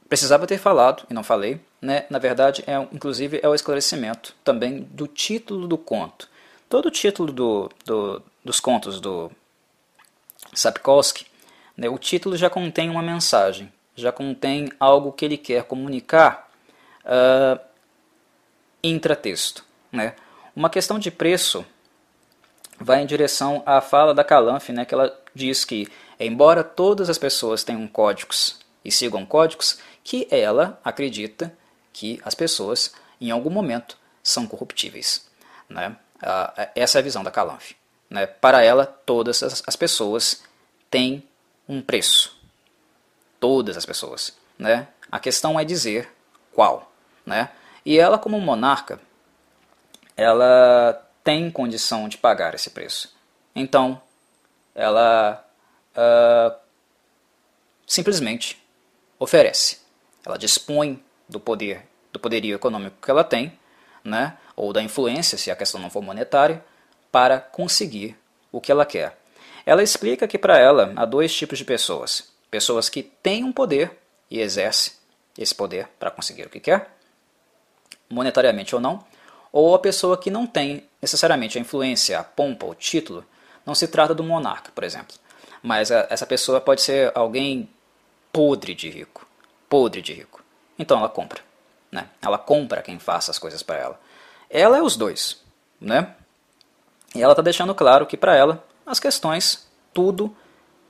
precisava ter falado e não falei, né? Na verdade, é inclusive é o esclarecimento também do título do conto. Todo o título do, do, dos contos do Sapkowski, né, o título já contém uma mensagem, já contém algo que ele quer comunicar uh, intratexto. Né? Uma questão de preço vai em direção à fala da Calanf, né, que ela diz que, embora todas as pessoas tenham códigos e sigam códigos, que ela acredita que as pessoas, em algum momento, são corruptíveis. Né? essa é a visão da Calanf. Né? Para ela, todas as pessoas têm um preço. Todas as pessoas. Né? A questão é dizer qual. Né? E ela, como monarca, ela tem condição de pagar esse preço. Então, ela uh, simplesmente oferece. Ela dispõe do poder, do poderio econômico que ela tem, né, ou da influência, se a questão não for monetária, para conseguir o que ela quer. Ela explica que para ela há dois tipos de pessoas: pessoas que têm um poder e exercem esse poder para conseguir o que quer, monetariamente ou não, ou a pessoa que não tem necessariamente a influência, a pompa, o título, não se trata do monarca, por exemplo. Mas essa pessoa pode ser alguém podre de rico, podre de rico. Então ela compra, né? Ela compra quem faça as coisas para ela. Ela é os dois, né? E ela está deixando claro que para ela as questões, tudo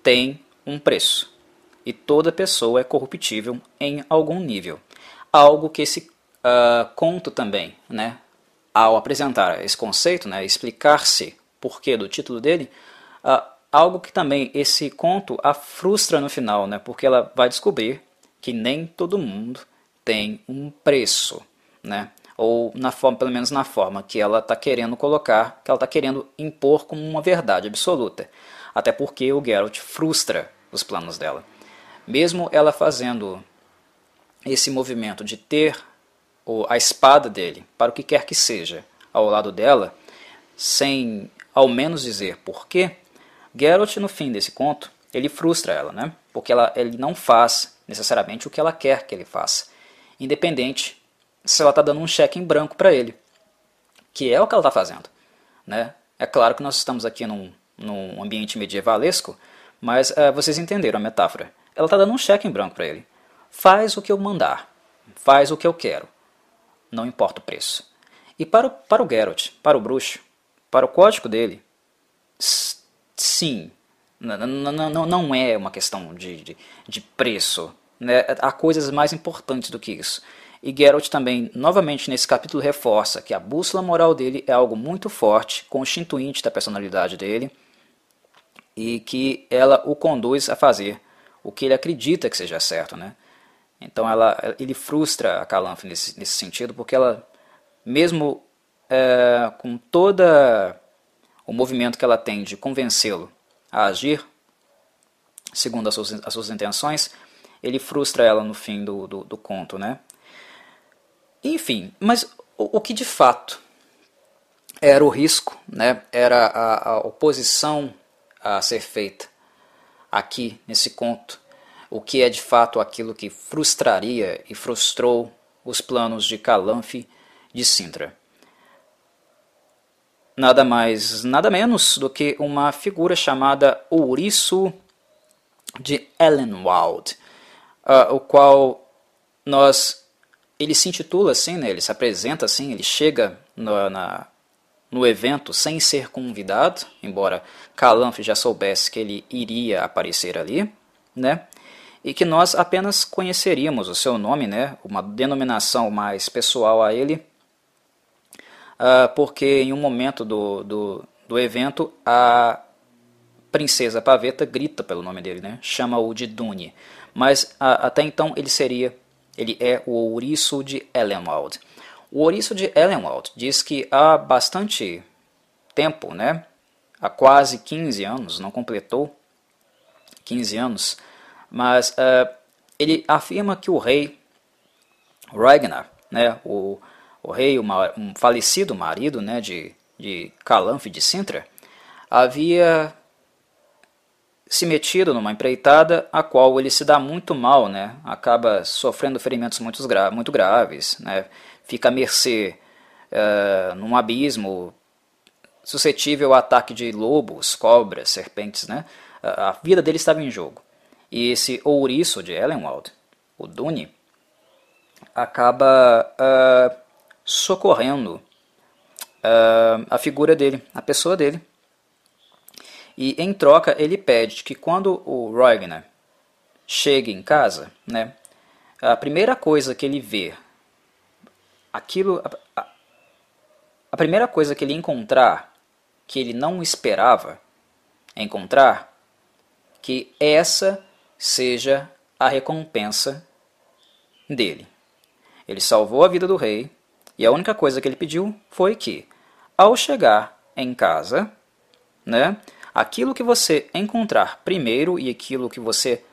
tem um preço. E toda pessoa é corruptível em algum nível. Algo que esse uh, conto também, né, ao apresentar esse conceito, né, explicar-se porquê do título dele, uh, algo que também esse conto a frustra no final, né, porque ela vai descobrir que nem todo mundo tem um preço, né, ou na forma, pelo menos na forma que ela está querendo colocar, que ela está querendo impor como uma verdade absoluta, até porque o Geralt frustra os planos dela. Mesmo ela fazendo esse movimento de ter a espada dele, para o que quer que seja, ao lado dela, sem ao menos dizer porquê, Geralt, no fim desse conto, ele frustra ela, né? porque ela, ele não faz necessariamente o que ela quer que ele faça, independente se ela está dando um cheque em branco para ele, que é o que ela está fazendo. Né? É claro que nós estamos aqui num, num ambiente medievalesco, mas uh, vocês entenderam a metáfora. Ela está dando um cheque em branco para ele. Faz o que eu mandar, faz o que eu quero não importa o preço. E para o, para o Geralt, para o bruxo, para o código dele, sim, não, é uma questão de, de, de preço. Né? Há coisas mais importantes do que isso. E Geralt também, novamente nesse capítulo, reforça que a bússola moral dele é algo muito forte, constituinte da personalidade dele, e que ela o conduz a fazer o que ele acredita que seja certo. Né? Então ela, ele frustra a Calanfe nesse, nesse sentido, porque ela, mesmo é, com toda o movimento que ela tem de convencê-lo a agir segundo as suas, as suas intenções, ele frustra ela no fim do, do, do conto, né? Enfim, mas o, o, que de fato era o risco, né? Era a, a oposição a ser feita aqui nesse conto, o que é de fato aquilo que frustraria e frustrou os planos de Calanfe de Sintra. Nada mais, nada menos do que uma figura chamada Ouriço de Ellenwald, uh, o qual nós ele se intitula assim, né, ele se apresenta assim, ele chega no, na, no evento sem ser convidado, embora Calanf já soubesse que ele iria aparecer ali, né, e que nós apenas conheceríamos o seu nome, né, uma denominação mais pessoal a ele, uh, porque em um momento do, do, do evento a princesa Paveta grita pelo nome dele, né, chama-o de Dune, mas até então ele seria, ele é o ouriço de Ellenwald. O ouriço de Ellenwald diz que há bastante tempo, né, há quase 15 anos, não completou 15 anos, mas uh, ele afirma que o rei Ragnar, né, o, o rei, um falecido marido né, de, de Calanf de Sintra, havia se metido numa empreitada a qual ele se dá muito mal, né? acaba sofrendo ferimentos muito, gra muito graves, né? fica à mercê uh, num abismo suscetível ao ataque de lobos, cobras, serpentes. Né? A vida dele estava em jogo. E esse ouriço de Ellenwald, o Dune, acaba uh, socorrendo uh, a figura dele, a pessoa dele, e em troca ele pede que quando o Ragnar chegue em casa, né, a primeira coisa que ele vê, aquilo, a, a, a primeira coisa que ele encontrar que ele não esperava encontrar, que essa seja a recompensa dele. Ele salvou a vida do rei e a única coisa que ele pediu foi que, ao chegar em casa, né, aquilo que você encontrar primeiro e aquilo que você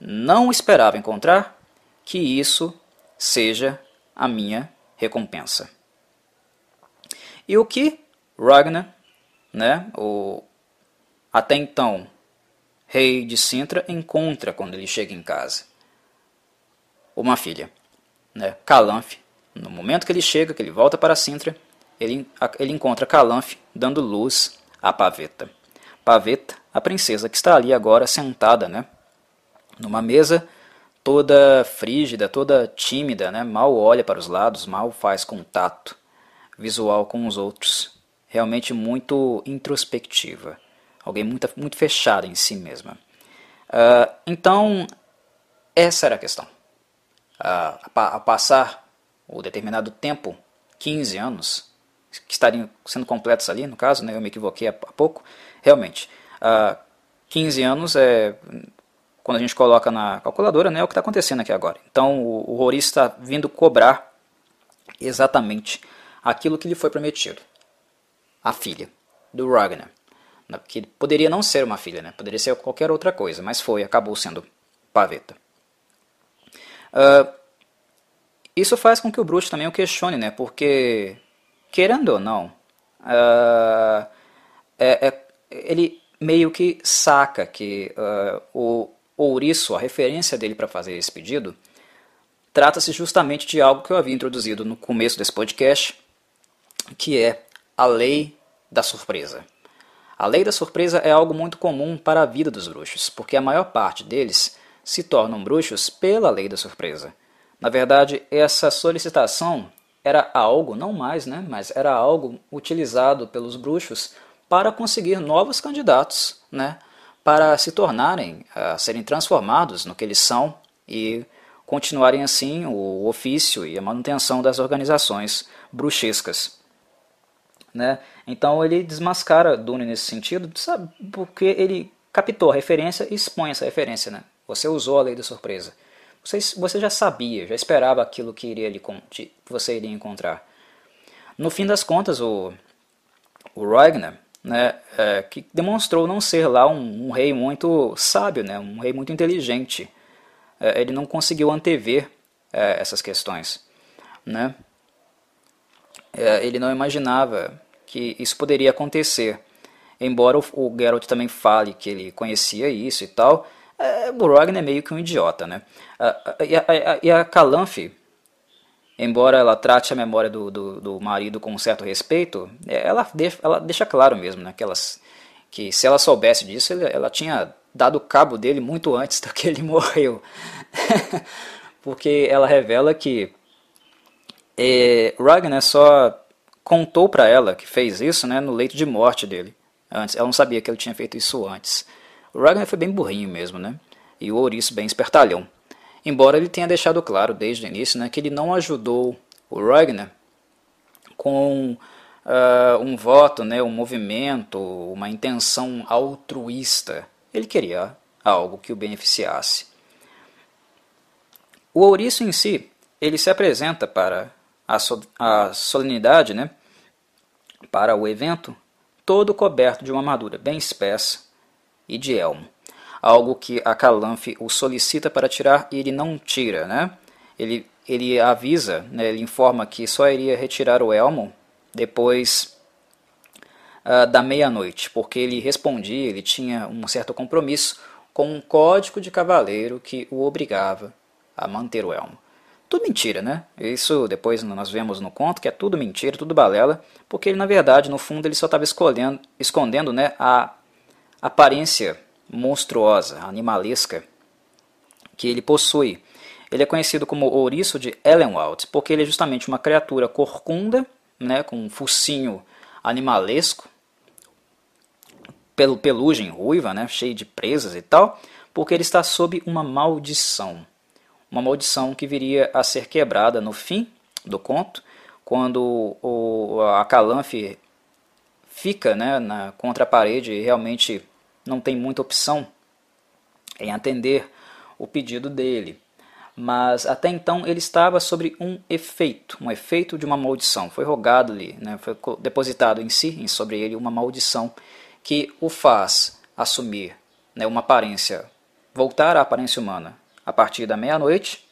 não esperava encontrar, que isso seja a minha recompensa. E o que Ragnar, né, o até então rei de Sintra, encontra quando ele chega em casa? Uma filha, né, Calanfe. No momento que ele chega, que ele volta para Sintra, ele, ele encontra Calanfe dando luz à paveta. Paveta, a princesa que está ali agora sentada, né? Numa mesa toda frígida, toda tímida, né? Mal olha para os lados, mal faz contato visual com os outros. Realmente muito introspectiva. Alguém muito, muito fechada em si mesma. Uh, então, essa era a questão. Uh, a, passar o determinado tempo, 15 anos, que estariam sendo completos ali, no caso, né, eu me equivoquei há pouco, realmente, uh, 15 anos é quando a gente coloca na calculadora, né, é o que está acontecendo aqui agora. Então o, o Rori está vindo cobrar exatamente aquilo que lhe foi prometido. A filha do Ragnar. Né, que poderia não ser uma filha, né? poderia ser qualquer outra coisa, mas foi, acabou sendo Paveta. Uh, isso faz com que o Bruce também o questione, né? porque, querendo ou não, uh, é, é ele meio que saca que uh, o ouriço, a referência dele para fazer esse pedido, trata-se justamente de algo que eu havia introduzido no começo desse podcast, que é a lei da surpresa. A lei da surpresa é algo muito comum para a vida dos bruxos, porque a maior parte deles se tornam bruxos pela lei da surpresa. Na verdade, essa solicitação era algo, não mais, né, mas era algo utilizado pelos bruxos para conseguir novos candidatos, né, para se tornarem, uh, serem transformados no que eles são e continuarem assim o ofício e a manutenção das organizações bruxescas. Né? Então ele desmascara Dune nesse sentido, sabe? porque ele captou a referência e expõe essa referência. Né? Você usou a lei da surpresa. Você, você já sabia, já esperava aquilo que, iria lhe, você iria encontrar. No fim das contas, o, o Ragnar, né, é, que demonstrou não ser lá um, um, rei muito sábio, né, um rei muito inteligente. É, ele não conseguiu antever é, essas questões. Né? É, ele não imaginava que isso poderia acontecer. Embora o, Geralt também fale que ele conhecia isso e tal, é, o Ragnar é meio que um idiota. Né? E a, a, embora ela trate a memória do, do, do, marido com um certo respeito, é, ela deixa, ela deixa claro mesmo né, que, que se ela soubesse disso, ela tinha dado cabo dele muito antes do que ele morreu. Porque ela revela que é, Ragnar só contou para ela que fez isso né, no leito de morte dele. Antes, ela não sabia que ele tinha feito isso antes. O Ragnar foi bem burrinho mesmo, né? E o Ouriço bem espertalhão. Embora ele tenha deixado claro desde o início né, que ele não ajudou o Ragnar com uh, um voto, né, um movimento, uma intenção altruísta. Ele queria algo que o beneficiasse. O ouriço em si, ele se apresenta para a, so a solenidade, né, para o evento, todo coberto de uma armadura bem espessa e de elmo algo que a Calanfe o solicita para tirar e ele não tira, né? Ele, ele avisa, né, ele informa que só iria retirar o elmo depois uh, da meia-noite, porque ele respondia, ele tinha um certo compromisso com um código de cavaleiro que o obrigava a manter o elmo. Tudo mentira, né? Isso depois nós vemos no conto que é tudo mentira, tudo balela, porque ele na verdade, no fundo, ele só estava escondendo, né, a aparência monstruosa, animalesca, que ele possui. Ele é conhecido como ouriço de Ellenwald, porque ele é justamente uma criatura corcunda, né, com um focinho animalesco, pelo pelugem ruiva, né, cheio de presas e tal, porque ele está sob uma maldição. Uma maldição que viria a ser quebrada no fim do conto, quando o, a Calanfe fica né, na, contra a parede e realmente não tem muita opção em atender o pedido dele. Mas até então ele estava sobre um efeito, um efeito de uma maldição. Foi rogado-lhe, né, foi depositado em si, sobre ele, uma maldição que o faz assumir né, uma aparência, voltar à aparência humana a partir da meia-noite,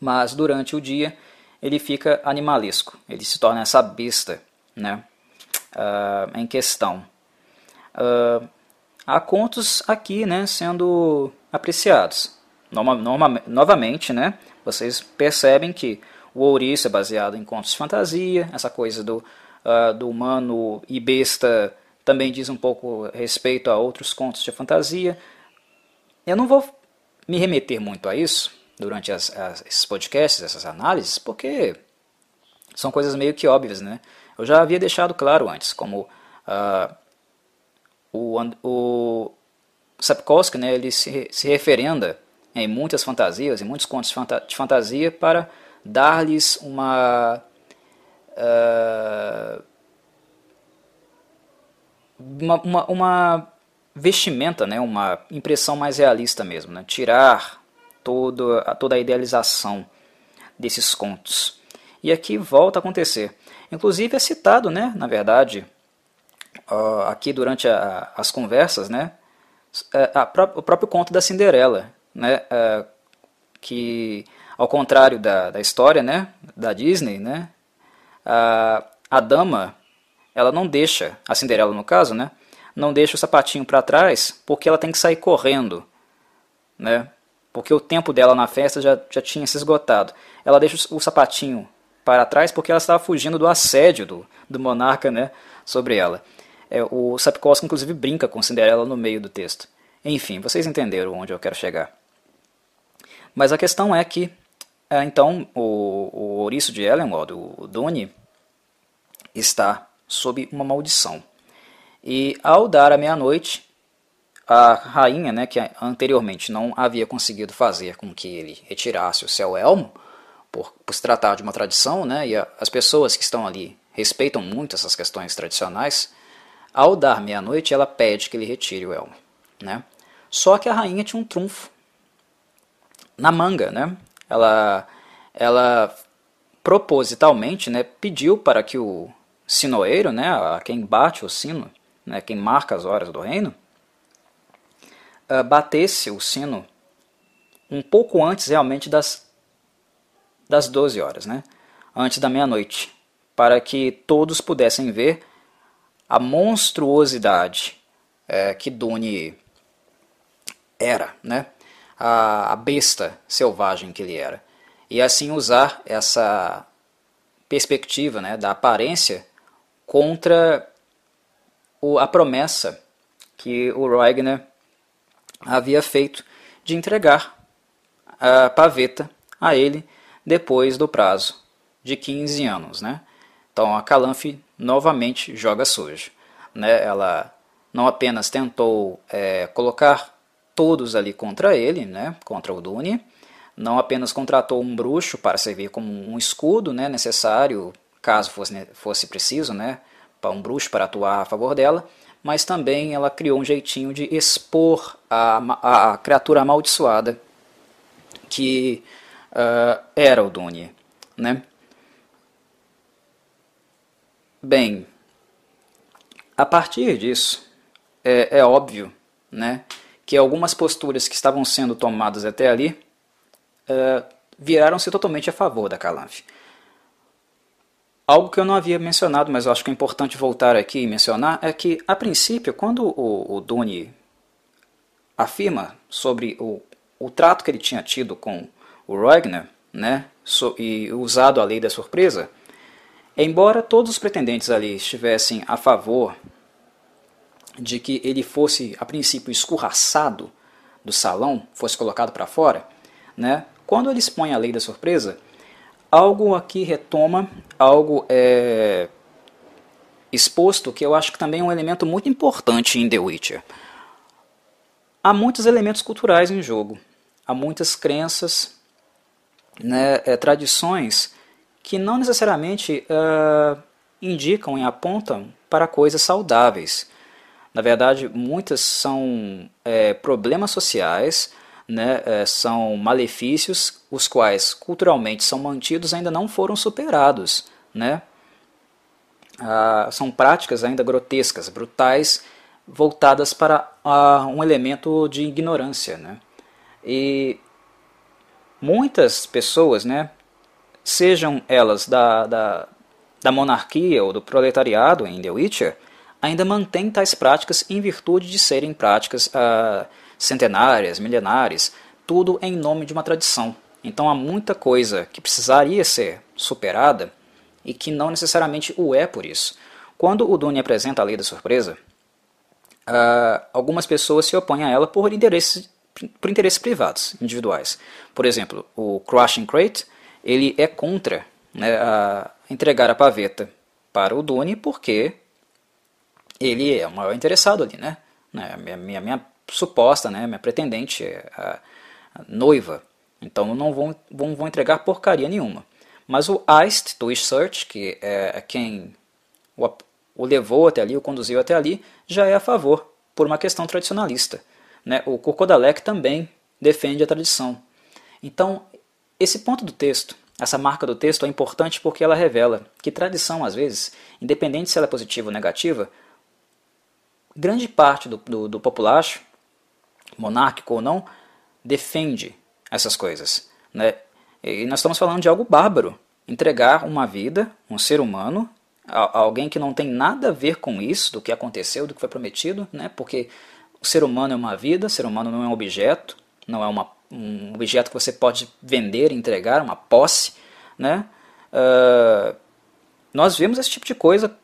mas durante o dia ele fica animalesco, ele se torna essa besta né, uh, em questão. Uh, há contos aqui né, sendo apreciados. Norma, norma, novamente, né, vocês percebem que o ouriço é baseado em contos de fantasia, essa coisa do, uh, do humano e besta também diz um pouco respeito a outros contos de fantasia. Eu não vou me remeter muito a isso durante as, as, esses podcasts, essas análises, porque são coisas meio que óbvias. Né? Eu já havia deixado claro antes, como uh, o, o Sapkowski né, ele se, se referenda em muitas fantasias, em muitos contos de fantasia, para dar-lhes uma, uh, uma, uma, uma, vestimenta, né, uma impressão mais realista mesmo, né, tirar todo, toda a idealização desses contos. E aqui volta a acontecer. Inclusive é citado, né, na verdade, uh, aqui durante a, as conversas, né, é, a, a, o próprio conto da Cinderela, né, uh, que ao contrário da, da história, né, da Disney, né, a, a dama, ela não deixa, a Cinderela no caso, né, não deixa o sapatinho para trás porque ela tem que sair correndo, né, porque o tempo dela na festa já, já tinha se esgotado. Ela deixa o, sapatinho para trás porque ela estava fugindo do assédio do, do monarca né, sobre ela. É, o Sapkowski, inclusive, brinca com Cinderela no meio do texto. Enfim, vocês entenderam onde eu quero chegar. Mas a questão é que, é, então, o, o ouriço de Ellenwald, o Dune, está sob uma maldição. E ao dar a meia-noite, a rainha, né, que anteriormente não havia conseguido fazer com que ele retirasse o seu elmo, por, por se tratar de uma tradição, né, e a, as pessoas que estão ali respeitam muito essas questões tradicionais, ao dar meia-noite ela pede que ele retire o elmo. Né? Só que a rainha tinha um trunfo na manga. Né? Ela, ela propositalmente né, pediu para que o sinoeiro, né, quem bate o sino, né, quem marca as horas do reino, uh, batesse o sino um pouco antes realmente das, das 12 horas, né, antes da meia-noite, para que todos pudessem ver a monstruosidade é, que Dune era, né, a, a besta selvagem que ele era, e assim usar essa perspectiva né, da aparência contra o, a promessa que o Roegner havia feito de entregar a paveta a ele depois do prazo de 15 anos. Né? Então a Calanfe novamente joga sujo. Né? Ela não apenas tentou é, colocar todos ali contra ele, né? contra o Dune, não apenas contratou um bruxo para servir como um escudo né? necessário, caso fosse, fosse preciso, né? Um bruxo para atuar a favor dela, mas também ela criou um jeitinho de expor a, a criatura amaldiçoada que uh, era o Dune. Né? Bem, a partir disso, é, é óbvio né, que algumas posturas que estavam sendo tomadas até ali uh, viraram-se totalmente a favor da Calanfe. Algo que eu não havia mencionado, mas acho que é importante voltar aqui e mencionar, é que, a princípio, quando o, o Duni afirma sobre o, o trato que ele tinha tido com o Roegner, né, so, e usado a lei da surpresa, embora todos os pretendentes ali estivessem a favor de que ele fosse, a princípio, escorraçado do salão, fosse colocado para fora, né, quando ele expõe a lei da surpresa, algo aqui retoma algo é, exposto que eu acho que também é um elemento muito importante em The Witcher. Há muitos elementos culturais em jogo, há muitas crenças, né, é, tradições que não necessariamente uh, indicam e apontam para coisas saudáveis. Na verdade, muitas são é, problemas sociais né, é, são malefícios os quais culturalmente são mantidos ainda não foram superados. Né? Ah, são práticas ainda grotescas, brutais, voltadas para ah, um elemento de ignorância. Né? E muitas pessoas, né, sejam elas da, da, da monarquia ou do proletariado em The Witcher, ainda mantêm tais práticas em virtude de serem práticas ah, centenárias, milenares, tudo em nome de uma tradição. Então há muita coisa que precisaria ser superada e que não necessariamente o é por isso. Quando o Dune apresenta a lei da surpresa, uh, algumas pessoas se opõem a ela por interesses, por interesses privados, individuais. Por exemplo, o Crushing Crate ele é contra né, a entregar a paveta para o Dune porque ele é o maior interessado ali, né? Minha, minha, minha suposta, né, minha pretendente, a, a noiva. Então não vão, vão, entregar porcaria nenhuma. Mas o Eist, do Search, que é quem o, o levou até ali, o conduziu até ali, já é a favor, por uma questão tradicionalista. Né? O Kurkodalek também defende a tradição. Então, esse ponto do texto, essa marca do texto é importante porque ela revela que tradição, às vezes, independente se ela é positiva ou negativa, grande parte do, do, do populacho monárquico ou não, defende essas coisas. Né? E nós estamos falando de algo bárbaro. Entregar uma vida, um ser humano, a, alguém que não tem nada a ver com isso, do que aconteceu, do que foi prometido, né? porque o ser humano é uma vida, o ser humano não é um objeto, não é uma, um objeto que você pode vender, entregar, uma posse. Né? Uh, nós vemos esse tipo de coisa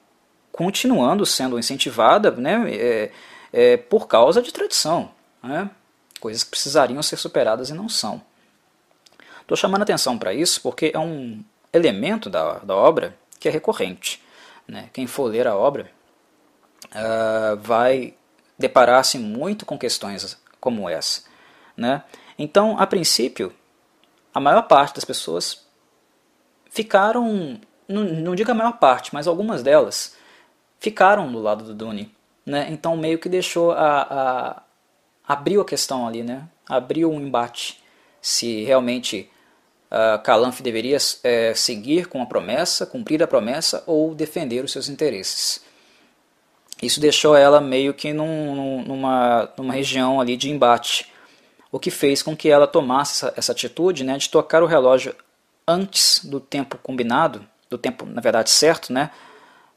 continuando sendo incentivada né? É, é, por causa de tradição né? coisas que precisariam ser superadas e não são. Estou chamando atenção para isso porque é um elemento da, da obra que é recorrente. Né? Quem for ler a obra uh, vai deparar-se muito com questões como essa. Né? Então, a princípio, a maior parte das pessoas ficaram, não, não digo a maior parte, mas algumas delas ficaram do lado do Dune. Né? Então, meio que deixou a, a abriu a questão ali, né? abriu um embate se realmente uh, Calanfe deveria é, seguir com a promessa, cumprir a promessa ou defender os seus interesses. Isso deixou ela meio que num, numa, numa região ali de embate, o que fez com que ela tomasse essa, essa atitude né, de tocar o relógio antes do tempo combinado, do tempo, na verdade, certo, né,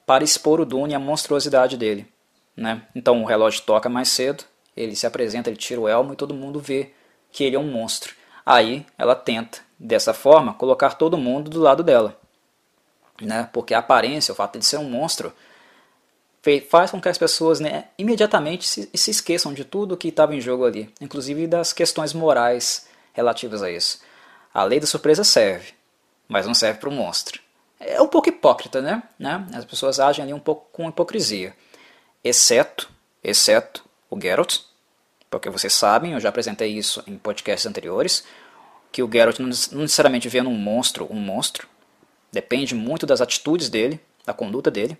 para expor o Dune a monstruosidade dele. Né? Então o relógio toca mais cedo, ele se apresenta, ele tira o elmo e todo mundo vê que ele é um monstro. Aí ela tenta, dessa forma, colocar todo mundo do lado dela. Né? Porque a aparência, o fato de ser um monstro, faz com que as pessoas né, imediatamente se, se esqueçam de tudo que estava em jogo ali, inclusive das questões morais relativas a isso. A lei da surpresa serve, mas não serve para o monstro. É um pouco hipócrita, né? né? As pessoas agem ali um pouco com hipocrisia. Exceto, exceto o Geralt, porque vocês sabem, eu já apresentei isso em podcasts anteriores, que o Geralt não necessariamente vê num monstro um monstro, depende muito das atitudes dele, da conduta dele.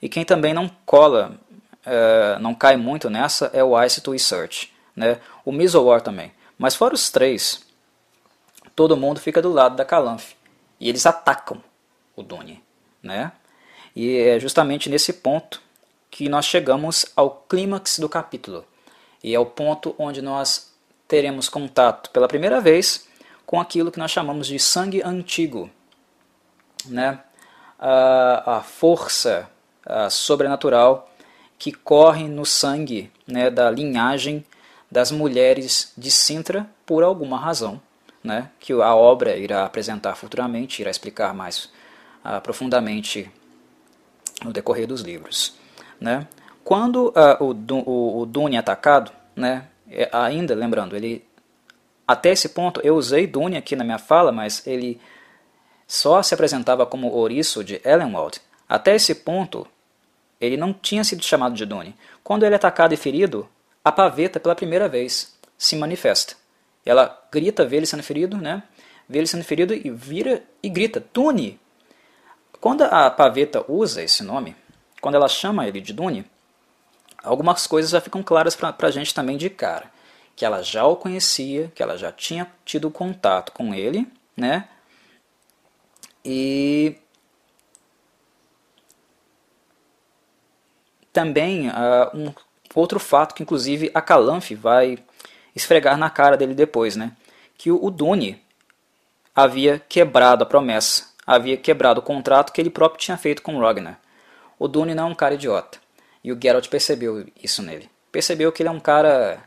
E quem também não cola, uh, não cai muito nessa é o Ice to Search, né? o Mizowar também. Mas fora os três, todo mundo fica do lado da Calanf. E eles atacam o Dune. Né? E é justamente nesse ponto que nós chegamos ao clímax do capítulo. E é o ponto onde nós teremos contato pela primeira vez com aquilo que nós chamamos de sangue antigo. Né? A, a força sobrenatural que corre no sangue né, da linhagem das mulheres de Sintra por alguma razão, né, que a obra irá apresentar futuramente, irá explicar mais uh, profundamente no decorrer dos livros. Né. Quando uh, o, o, o Dune é atacado, né, é, ainda lembrando, ele até esse ponto eu usei Dune aqui na minha fala, mas ele só se apresentava como ouriço de Ellenwald. Até esse ponto, ele não tinha sido chamado de Dune. Quando ele é atacado e ferido, a paveta, pela primeira vez, se manifesta. Ela grita, vê ele sendo ferido, né? Vê ele sendo ferido e vira e grita, Dune! Quando a paveta usa esse nome, quando ela chama ele de Dune, algumas coisas já ficam claras para a gente também de cara. Que ela já o conhecia, que ela já tinha tido contato com ele, né? E também uh, um outro fato que inclusive a Calanfe vai esfregar na cara dele depois, né? Que o, Dune havia quebrado a promessa, havia quebrado o contrato que ele próprio tinha feito com Ragnar. O Dune não é um cara idiota. E o Geralt percebeu isso nele. Percebeu que ele é um cara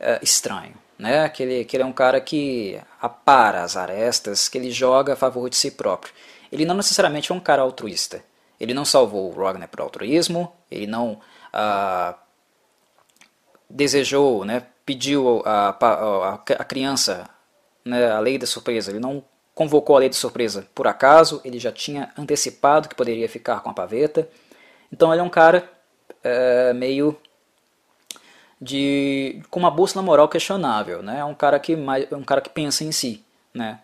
é, estranho, né? Que ele, que ele é um cara que apara as arestas, que ele joga a favor de si próprio. Ele não necessariamente é um cara altruísta. Ele não salvou o Ragnar por altruísmo, ele não ah, desejou, né, pediu a, a, a criança né, a lei da surpresa, ele não convocou a lei de surpresa por acaso, ele já tinha antecipado que poderia ficar com a paveta. Então ele é um cara é, meio de com uma bússola moral questionável, né? É um cara que mais, um cara que pensa em si, né?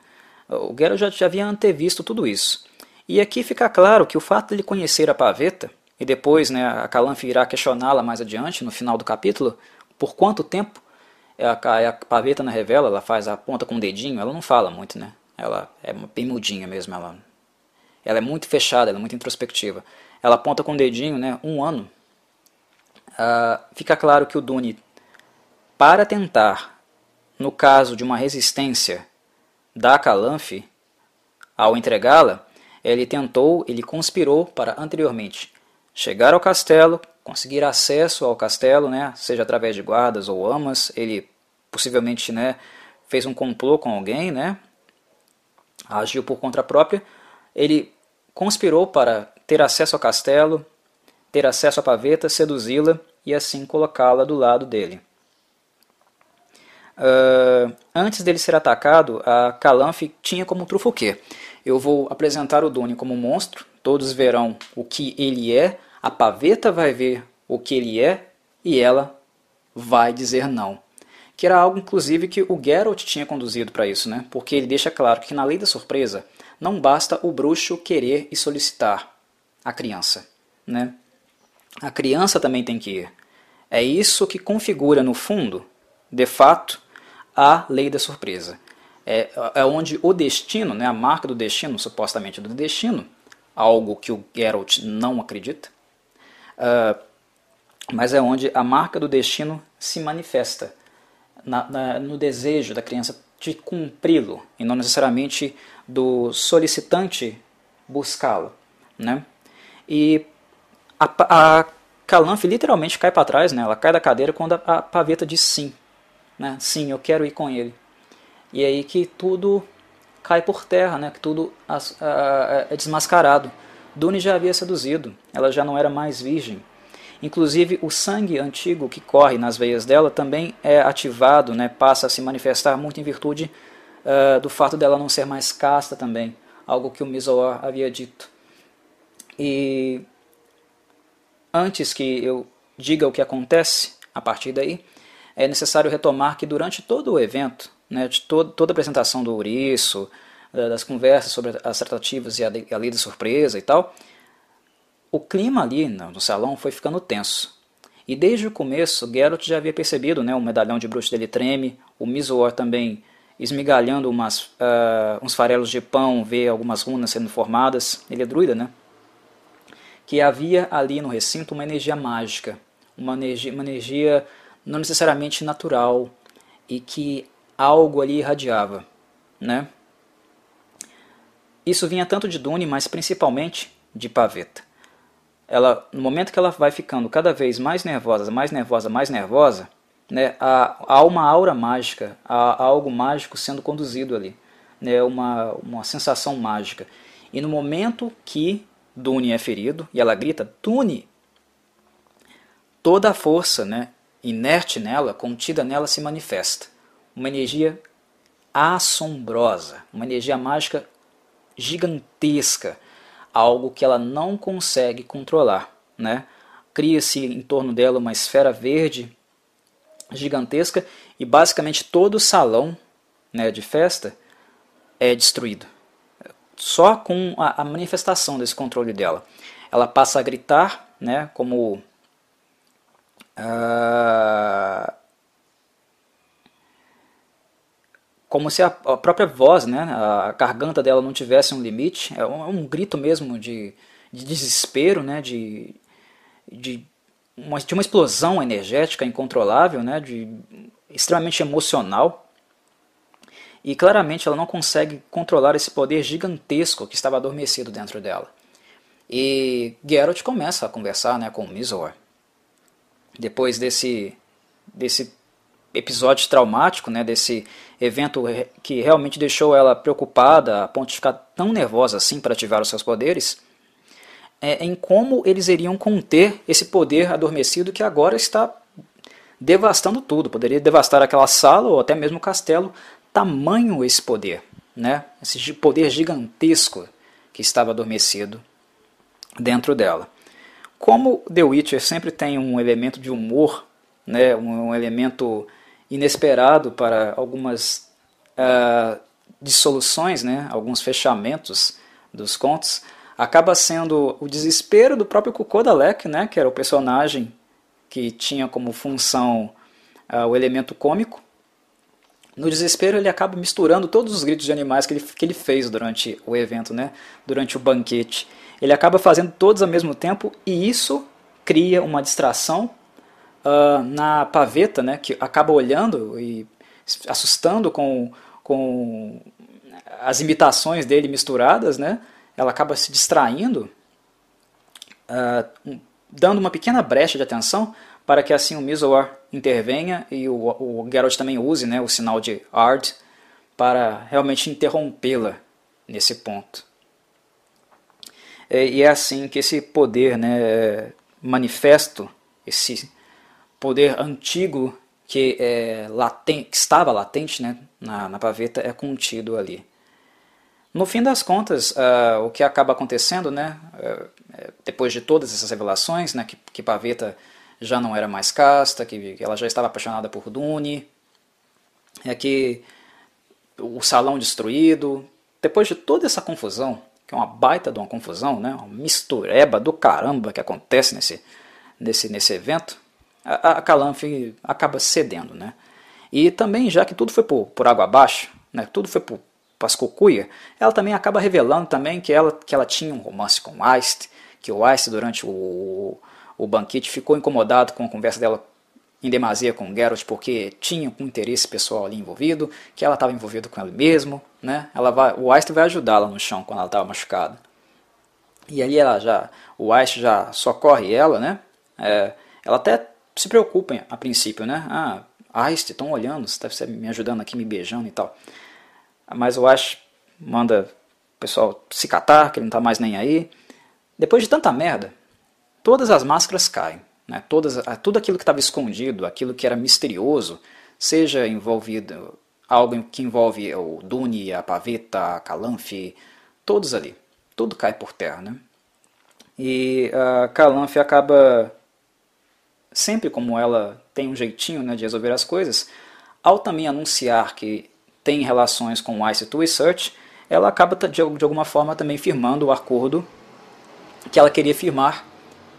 O Geralt já, já havia antevisto tudo isso. E aqui fica claro que o fato de ele conhecer a paveta e depois, né, a Calanfe irá questioná-la mais adiante no final do capítulo, por quanto tempo é a, é a paveta na revela, ela faz a ponta com o dedinho, ela não fala muito, né? Ela é bem mudinha mesmo, ela, ela é muito fechada, ela é muito introspectiva. Ela aponta com o dedinho, né? Um ano uh, fica claro que o Dune, para tentar, no caso de uma resistência da Calanfe, ao entregá-la, ele tentou, ele conspirou para anteriormente chegar ao castelo, conseguir acesso ao castelo, né, seja através de guardas ou amas, ele possivelmente né, fez um complô com alguém, né, agiu por conta própria, ele conspirou para ter acesso ao castelo, ter acesso à paveta, seduzi-la e assim colocá-la do lado dele. Uh, antes dele ser atacado, a Calanfe tinha como trufo o quê? Eu vou apresentar o Dune como um monstro, todos verão o que ele é, a paveta vai ver o que ele é e ela vai dizer não. Que era algo, inclusive, que o Geralt tinha conduzido para isso, né? porque ele deixa claro que na lei da surpresa não basta o bruxo querer e solicitar a criança. Né? A criança também tem que ir. É isso que configura, no fundo, de fato, a lei da surpresa. É, é onde o destino, né, a marca do destino, supostamente do destino, algo que o Geralt não acredita, uh, mas é onde a marca do destino se manifesta na, na, no desejo da criança de cumpri-lo e não necessariamente do solicitante buscá-lo. Né? E a, a Calanfe literalmente cai para trás, né? ela cai da cadeira quando a, a paveta diz sim. Né? Sim, eu quero ir com ele. E é aí que tudo cai por terra, né? que tudo é desmascarado. Dune já havia seduzido, ela já não era mais virgem. Inclusive, o sangue antigo que corre nas veias dela também é ativado, né? passa a se manifestar muito em virtude uh, do fato dela não ser mais casta também, algo que o Mizoar havia dito. E antes que eu diga o que acontece a partir daí, é necessário retomar que durante todo o evento, né, de toda a apresentação do ouriço, das conversas sobre as tratativas e a, lei de surpresa e tal, o clima ali no salão foi ficando tenso. E desde o começo, Geralt já havia percebido, né, o medalhão de bruxo dele treme, o Mizor também esmigalhando umas, uh, uns farelos de pão, vê algumas runas sendo formadas, ele é druida, né? Que havia ali no recinto uma energia mágica, uma energia, uma energia não necessariamente natural, e que algo ali irradiava, né? Isso vinha tanto de Dune, mas principalmente de Paveta. Ela, no momento que ela vai ficando cada vez mais nervosa, mais nervosa, mais nervosa, né, há, há uma aura mágica, há, há, algo mágico sendo conduzido ali, né, uma, uma sensação mágica. E no momento que Dune é ferido e ela grita Dune, toda a força, né, inerte nela, contida nela, se manifesta. Uma energia assombrosa, uma energia mágica gigantesca, algo que ela não consegue controlar. Né? Cria-se em torno dela uma esfera verde gigantesca e basicamente todo o salão né, de festa é destruído. Só com a, a manifestação desse controle dela. Ela passa a gritar, né, como Uh, como se a, a, própria voz, né, a garganta dela não tivesse um limite, é um, é um grito mesmo de, de desespero, né, de, de, uma, de uma explosão energética incontrolável, né, de, extremamente emocional. E claramente ela não consegue controlar esse poder gigantesco que estava adormecido dentro dela. E Geralt começa a conversar né, com Mizor depois desse, desse episódio traumático, né, desse evento que realmente deixou ela preocupada a ponto de ficar tão nervosa assim para ativar os seus poderes, é, em como eles iriam conter esse poder adormecido que agora está devastando tudo. Poderia devastar aquela sala ou até mesmo o castelo, tamanho esse poder, né, esse poder gigantesco que estava adormecido dentro dela. Como The Witcher sempre tem um elemento de humor, né, um, elemento inesperado para algumas uh, dissoluções, né, alguns fechamentos dos contos, acaba sendo o desespero do próprio Kukodalek, né, que era o personagem que tinha como função uh, o elemento cômico. No desespero ele acaba misturando todos os gritos de animais que ele, que ele fez durante o evento, né, durante o banquete. Ele acaba fazendo todos ao mesmo tempo e isso cria uma distração uh, na paveta, né, que acaba olhando e assustando com, com as imitações dele misturadas, né, ela acaba se distraindo, uh, dando uma pequena brecha de atenção para que assim o Mizor intervenha e o, o Geralt também use né, o sinal de Ard para realmente interrompê-la nesse ponto. E é assim que esse poder né, manifesto, esse poder antigo que, é, que estava latente né, na, na paveta é contido ali. No fim das contas, uh, o que acaba acontecendo, né, uh, depois de todas essas revelações, né, que, que Paveta já não era mais casta, que ela já estava apaixonada por Dune, é que o salão destruído, depois de toda essa confusão, que é uma baita de uma confusão, né, uma mistureba do caramba que acontece nesse, nesse, nesse evento, a, a acaba cedendo. Né? E também, já que tudo foi por, por água abaixo, né, tudo foi por Pascocuia, ela também acaba revelando também que ela, que ela tinha um romance com o Eist, que o Eist durante o, o banquete ficou incomodado com a conversa dela em demasia com Geralt porque tinha um interesse pessoal ali envolvido, que ela estava envolvida com ele mesmo, né? Ela vai, o Aist vai ajudá-la no chão quando ela estava machucada. E ali ela já, o Aist já socorre ela, né? É, ela até se preocupa a princípio, né? Ah, Aist, estão olhando, você estar me ajudando aqui, me beijando e tal. Mas o Aist manda o pessoal se catar, que ele não está mais nem aí. Depois de tanta merda, todas as máscaras caem. Né? Todas, tudo aquilo que estava escondido, aquilo que era misterioso, seja envolvido algo que envolve o Dune, a Paveta, a Calanfe, todos ali. Tudo cai por terra. Né? E a Calanfe acaba, sempre como ela tem um jeitinho né, de resolver as coisas, ao também anunciar que tem relações com o IC2 Research, ela acaba de alguma forma também firmando o acordo que ela queria firmar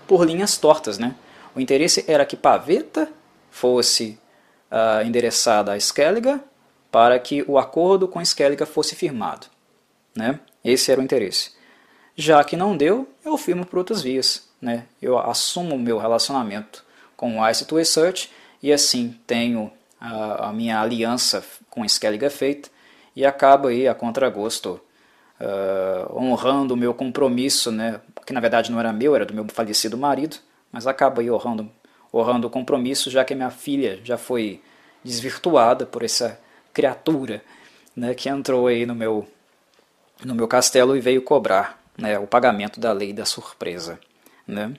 por linhas tortas, né? O interesse era que Paveta fosse uh, endereçada a Skelliga para que o acordo com Skelliga fosse firmado. Né? Esse era o interesse. Já que não deu, eu firmo por outras vias. Né? Eu assumo o meu relacionamento com o Ice to Research e assim tenho a, a minha aliança com Skelliga feita e acabo aí a contragosto uh, honrando o meu compromisso, né? que na verdade não era meu, era do meu falecido marido, mas acaba aí honrando, honrando o compromisso, já que minha filha já foi desvirtuada por essa criatura né, que entrou aí no meu, no meu castelo e veio cobrar né, o pagamento da lei da surpresa. Né?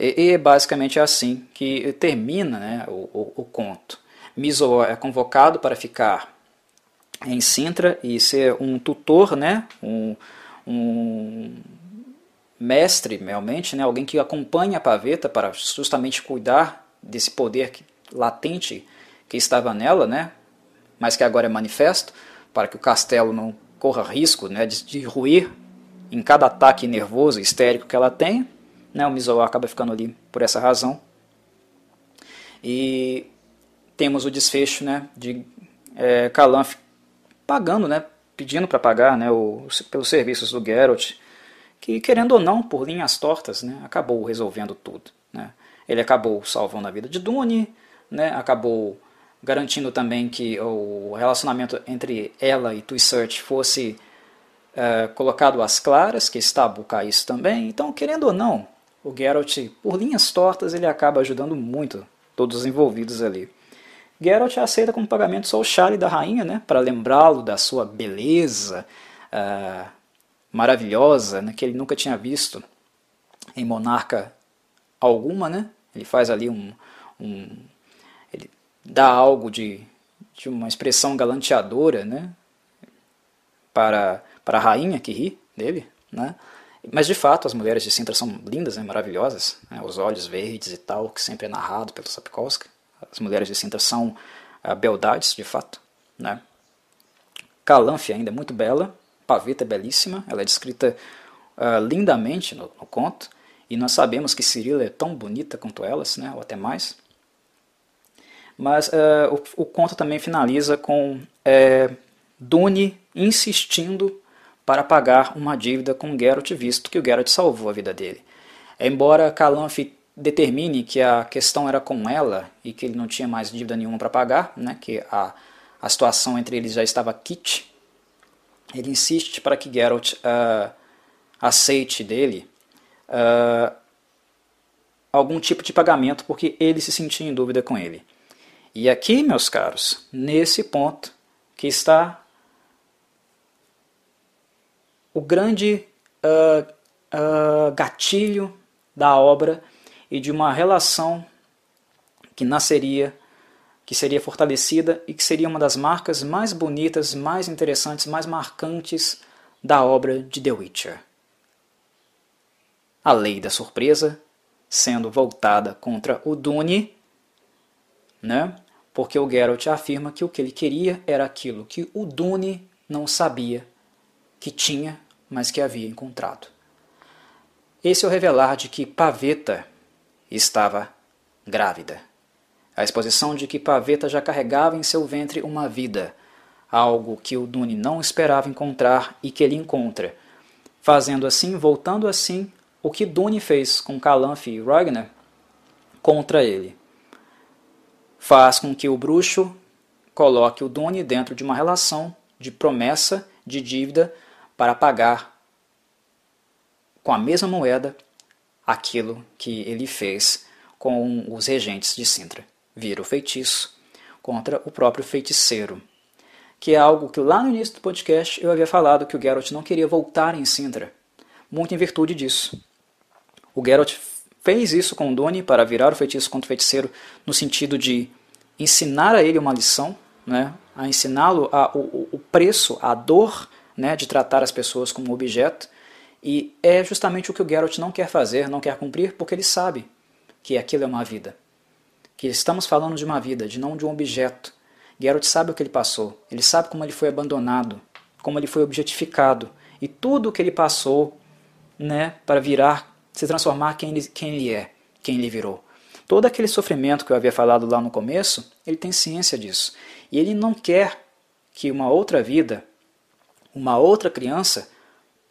E, é basicamente assim que termina né, o, o, o conto. Miso é convocado para ficar em Sintra e ser um tutor, né, um, um mestre, realmente, né, alguém que acompanha a paveta para justamente cuidar desse poder latente que estava nela, né, mas que agora é manifesto, para que o castelo não corra risco né, de, de ruir em cada ataque nervoso e histérico que ela tem. Né, o Mizoa acaba ficando ali por essa razão. E temos o desfecho né, de é, pagando, né, pedindo para pagar né, o, pelos serviços do Geralt que, querendo ou não, por linhas tortas, né, acabou resolvendo tudo. Né. Ele acabou salvando a vida de Dune, né, acabou garantindo também que o relacionamento entre ela e Twisert fosse uh, colocado às claras, que bucar isso também. Então, querendo ou não, o Geralt, por linhas tortas, ele acaba ajudando muito todos os envolvidos ali. Geralt aceita como pagamento só o chale da rainha, né, para lembrá-lo da sua beleza, uh, maravilhosa, né, que ele nunca tinha visto em monarca alguma, né? Ele faz ali um, um ele dá algo de, de uma expressão galanteadora, né? Para para a rainha que ri dele, né? Mas de fato as mulheres de Sintra são lindas, né, maravilosas, né, os olhos verdes e tal, que sempre é narrado pelo Sapkowski. As mulheres de Sintra são uh, beldades, de fato, né? Calanfe ainda é muito bela, Paveta é belíssima, ela é descrita uh, lindamente no, no, conto, e nós sabemos que Cirila é tão bonita quanto elas, né, ou até mais. Mas uh, o, o, conto também finaliza com é, Dune insistindo para pagar uma dívida com Geralt, visto que o Geralt salvou a vida dele. Embora Calanf determine que a questão era com ela e que ele não tinha mais dívida nenhuma para pagar, né, que a, a situação entre eles já estava quite, ele insiste para que Geralt uh, aceite dele uh, algum tipo de pagamento porque ele se sentia em dúvida com ele. E aqui, meus caros, nesse ponto que está o grande uh, gatilho da obra e de uma relação que nasceria que seria fortalecida e que seria uma das marcas mais bonitas, mais interessantes, mais marcantes da obra de The Witcher. A lei da surpresa sendo voltada contra o Dune, né? porque o Geralt afirma que o que ele queria era aquilo que o Dune não sabia que tinha, mas que havia encontrado. Esse é o revelar de que Paveta estava grávida. A exposição de que Paveta já carregava em seu ventre uma vida, algo que o Dune não esperava encontrar e que ele encontra, fazendo assim, voltando assim, o que Dune fez com Calanth e Ragnar contra ele. Faz com que o bruxo coloque o Dune dentro de uma relação de promessa, de dívida, para pagar com a mesma moeda aquilo que ele fez com os regentes de Sintra. Vira o feitiço contra o próprio feiticeiro, que é algo que lá no início do podcast eu havia falado que o Geralt não queria voltar em Sintra, muito em virtude disso. O Geralt fez isso com o Doni para virar o feitiço contra o feiticeiro no sentido de ensinar a ele uma lição, né, a ensiná-lo o, o preço, a dor né, de tratar as pessoas como objeto, e é justamente o que o Geralt não quer fazer, não quer cumprir, porque ele sabe que aquilo é uma vida. Que estamos falando de uma vida, de não de um objeto. Geralt sabe o que ele passou, ele sabe como ele foi abandonado, como ele foi objetificado, e tudo o que ele passou né, para virar, se transformar quem ele, quem ele é, quem ele virou. Todo aquele sofrimento que eu havia falado lá no começo, ele tem ciência disso. E ele não quer que uma outra vida, uma outra criança,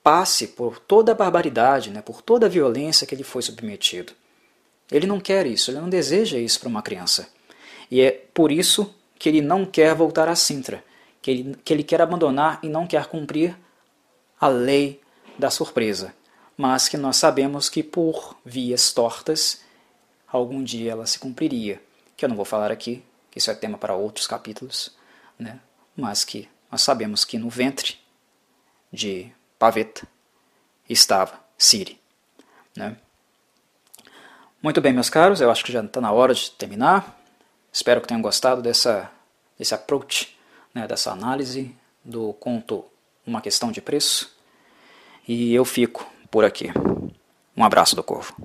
passe por toda a barbaridade, né, por toda a violência que ele foi submetido. Ele não quer isso, ele não deseja isso para uma criança. E é por isso que ele não quer voltar a Sintra, que ele, que ele quer abandonar e não quer cumprir a lei da surpresa, mas que nós sabemos que por vias tortas, algum dia ela se cumpriria. Que eu não vou falar aqui, que isso é tema para outros capítulos, né? mas que nós sabemos que no ventre de Paveta estava Siri. Né? Muito bem, meus caros, eu acho que já está na hora de terminar. Espero que tenham gostado dessa, desse approach, né, dessa análise do conto Uma Questão de Preço. E eu fico por aqui. Um abraço do Corvo.